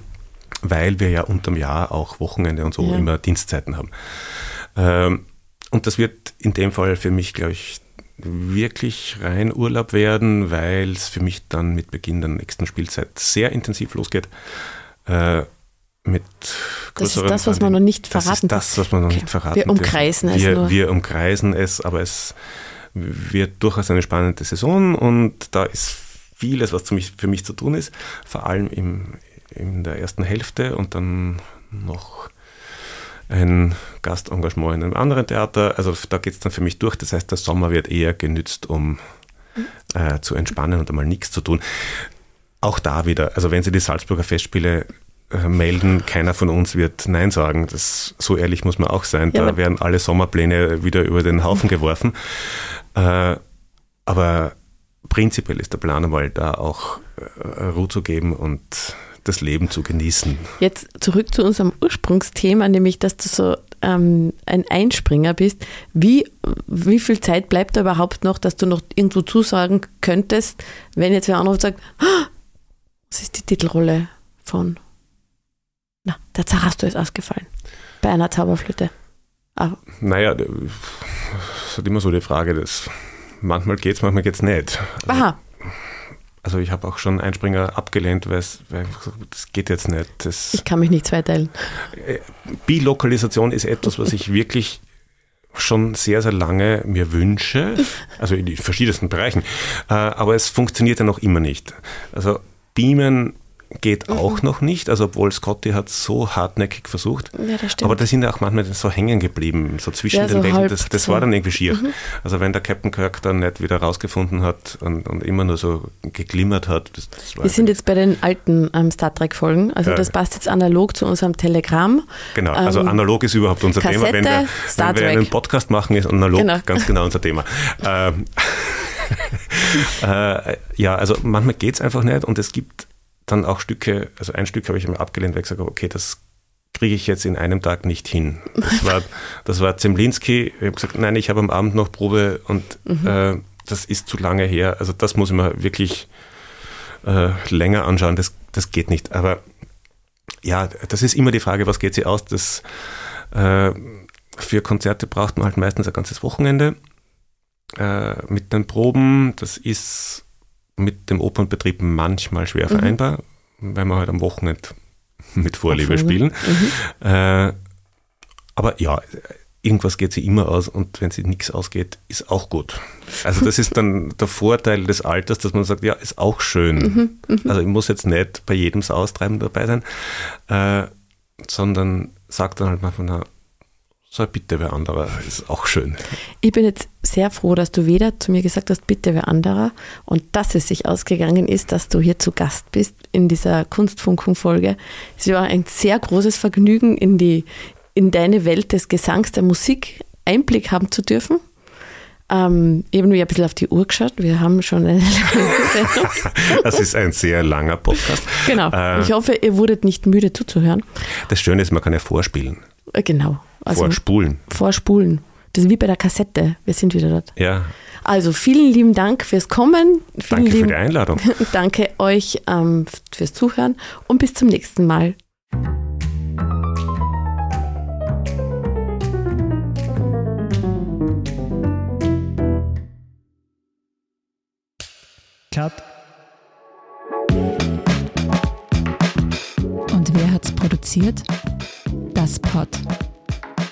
Speaker 2: weil wir ja unterm Jahr auch Wochenende und so ja. immer Dienstzeiten haben. Ähm, und das wird in dem Fall für mich, glaube ich, wirklich rein Urlaub werden, weil es für mich dann mit Beginn der nächsten Spielzeit sehr intensiv losgeht. Äh, mit
Speaker 1: das ist das, was man noch nicht verraten
Speaker 2: Das ist das, was man noch okay. nicht verraten
Speaker 1: Wir umkreisen
Speaker 2: es
Speaker 1: nur.
Speaker 2: Wir umkreisen es, aber es wird durchaus eine spannende Saison und da ist vieles, was für mich zu tun ist, vor allem im, in der ersten Hälfte und dann noch ein Gastengagement in einem anderen Theater. Also da geht es dann für mich durch. Das heißt, der Sommer wird eher genützt, um äh, zu entspannen und einmal nichts zu tun. Auch da wieder, also wenn Sie die Salzburger Festspiele äh, melden, keiner von uns wird Nein sagen. Das, so ehrlich muss man auch sein. Ja, da werden alle Sommerpläne wieder über den Haufen geworfen. Äh, aber prinzipiell ist der Plan einmal da auch äh, Ruhe zu geben und das Leben zu genießen.
Speaker 1: Jetzt zurück zu unserem Ursprungsthema, nämlich, dass du so ähm, ein Einspringer bist. Wie, wie viel Zeit bleibt da überhaupt noch, dass du noch irgendwo zusagen könntest, wenn jetzt wer anruft und sagt, oh, was ist die Titelrolle von? Na, der Zarasto ist ausgefallen. Bei einer Zauberflöte.
Speaker 2: Aber. Naja, das ist immer so die Frage, dass manchmal geht es, manchmal geht es nicht.
Speaker 1: Aha.
Speaker 2: Also ich habe auch schon Einspringer abgelehnt, weil es, das geht jetzt nicht. Das
Speaker 1: ich kann mich nicht zweiteilen.
Speaker 2: Äh, Bilokalisation ist etwas, was ich wirklich schon sehr, sehr lange mir wünsche, also in den verschiedensten Bereichen, äh, aber es funktioniert ja noch immer nicht. Also Beamen geht mhm. auch noch nicht, also obwohl Scotty hat so hartnäckig versucht. Ja, das stimmt. Aber da sind ja auch manchmal so hängen geblieben, so zwischen ja, den so Welten. Das, das war dann irgendwie schier. Mhm. Also wenn der Captain Kirk dann nicht wieder rausgefunden hat und, und immer nur so geglimmert hat. Das,
Speaker 1: das Wir sind jetzt bei den alten ähm, Star Trek-Folgen. Also ja. das passt jetzt analog zu unserem Telegramm.
Speaker 2: Genau, also ähm, analog ist überhaupt unser Kassette, Thema. Wenn wir, wenn wir einen Podcast machen, ist analog genau. ganz genau unser Thema. ähm, äh, ja, also manchmal geht es einfach nicht und es gibt dann auch Stücke, also ein Stück habe ich immer abgelehnt, weil ich gesagt habe, okay, das kriege ich jetzt in einem Tag nicht hin. Das war, das war Zemlinski. Ich habe gesagt, nein, ich habe am Abend noch Probe und mhm. äh, das ist zu lange her. Also das muss ich mir wirklich äh, länger anschauen. Das, das geht nicht. Aber ja, das ist immer die Frage, was geht sie aus? Das, äh, für Konzerte braucht man halt meistens ein ganzes Wochenende äh, mit den Proben. Das ist mit dem Opernbetrieb manchmal schwer mhm. vereinbar, weil wir halt am Wochenende mit Vorliebe spielen. Mhm. Äh, aber ja, irgendwas geht sie immer aus und wenn sie nichts ausgeht, ist auch gut. Also das ist dann der Vorteil des Alters, dass man sagt, ja, ist auch schön. Mhm, mhm. also ich muss jetzt nicht bei jedem Austreiben dabei sein, äh, sondern sagt dann halt manchmal, na, so bitte wer anderer ist auch schön.
Speaker 1: Ich bin jetzt sehr froh, dass du weder zu mir gesagt hast, bitte wer anderer und dass es sich ausgegangen ist, dass du hier zu Gast bist in dieser Kunstfunkung-Folge. Es war ein sehr großes Vergnügen, in, die, in deine Welt des Gesangs, der Musik Einblick haben zu dürfen. Ähm, ich habe ein bisschen auf die Uhr geschaut. Wir haben schon eine lange
Speaker 2: Sendung. das ist ein sehr langer Podcast.
Speaker 1: Genau. Äh, ich hoffe, ihr wurdet nicht müde zuzuhören.
Speaker 2: Das Schöne ist, man kann ja vorspielen.
Speaker 1: Äh, genau.
Speaker 2: Also vorspulen.
Speaker 1: Vorspulen. Das ist wie bei der Kassette. Wir sind wieder dort.
Speaker 2: Ja.
Speaker 1: Also vielen lieben Dank fürs Kommen. Vielen
Speaker 2: danke
Speaker 1: lieben,
Speaker 2: für die Einladung.
Speaker 1: danke euch ähm, fürs Zuhören und bis zum nächsten Mal.
Speaker 3: Cut.
Speaker 4: Und wer hat's produziert? Das Pod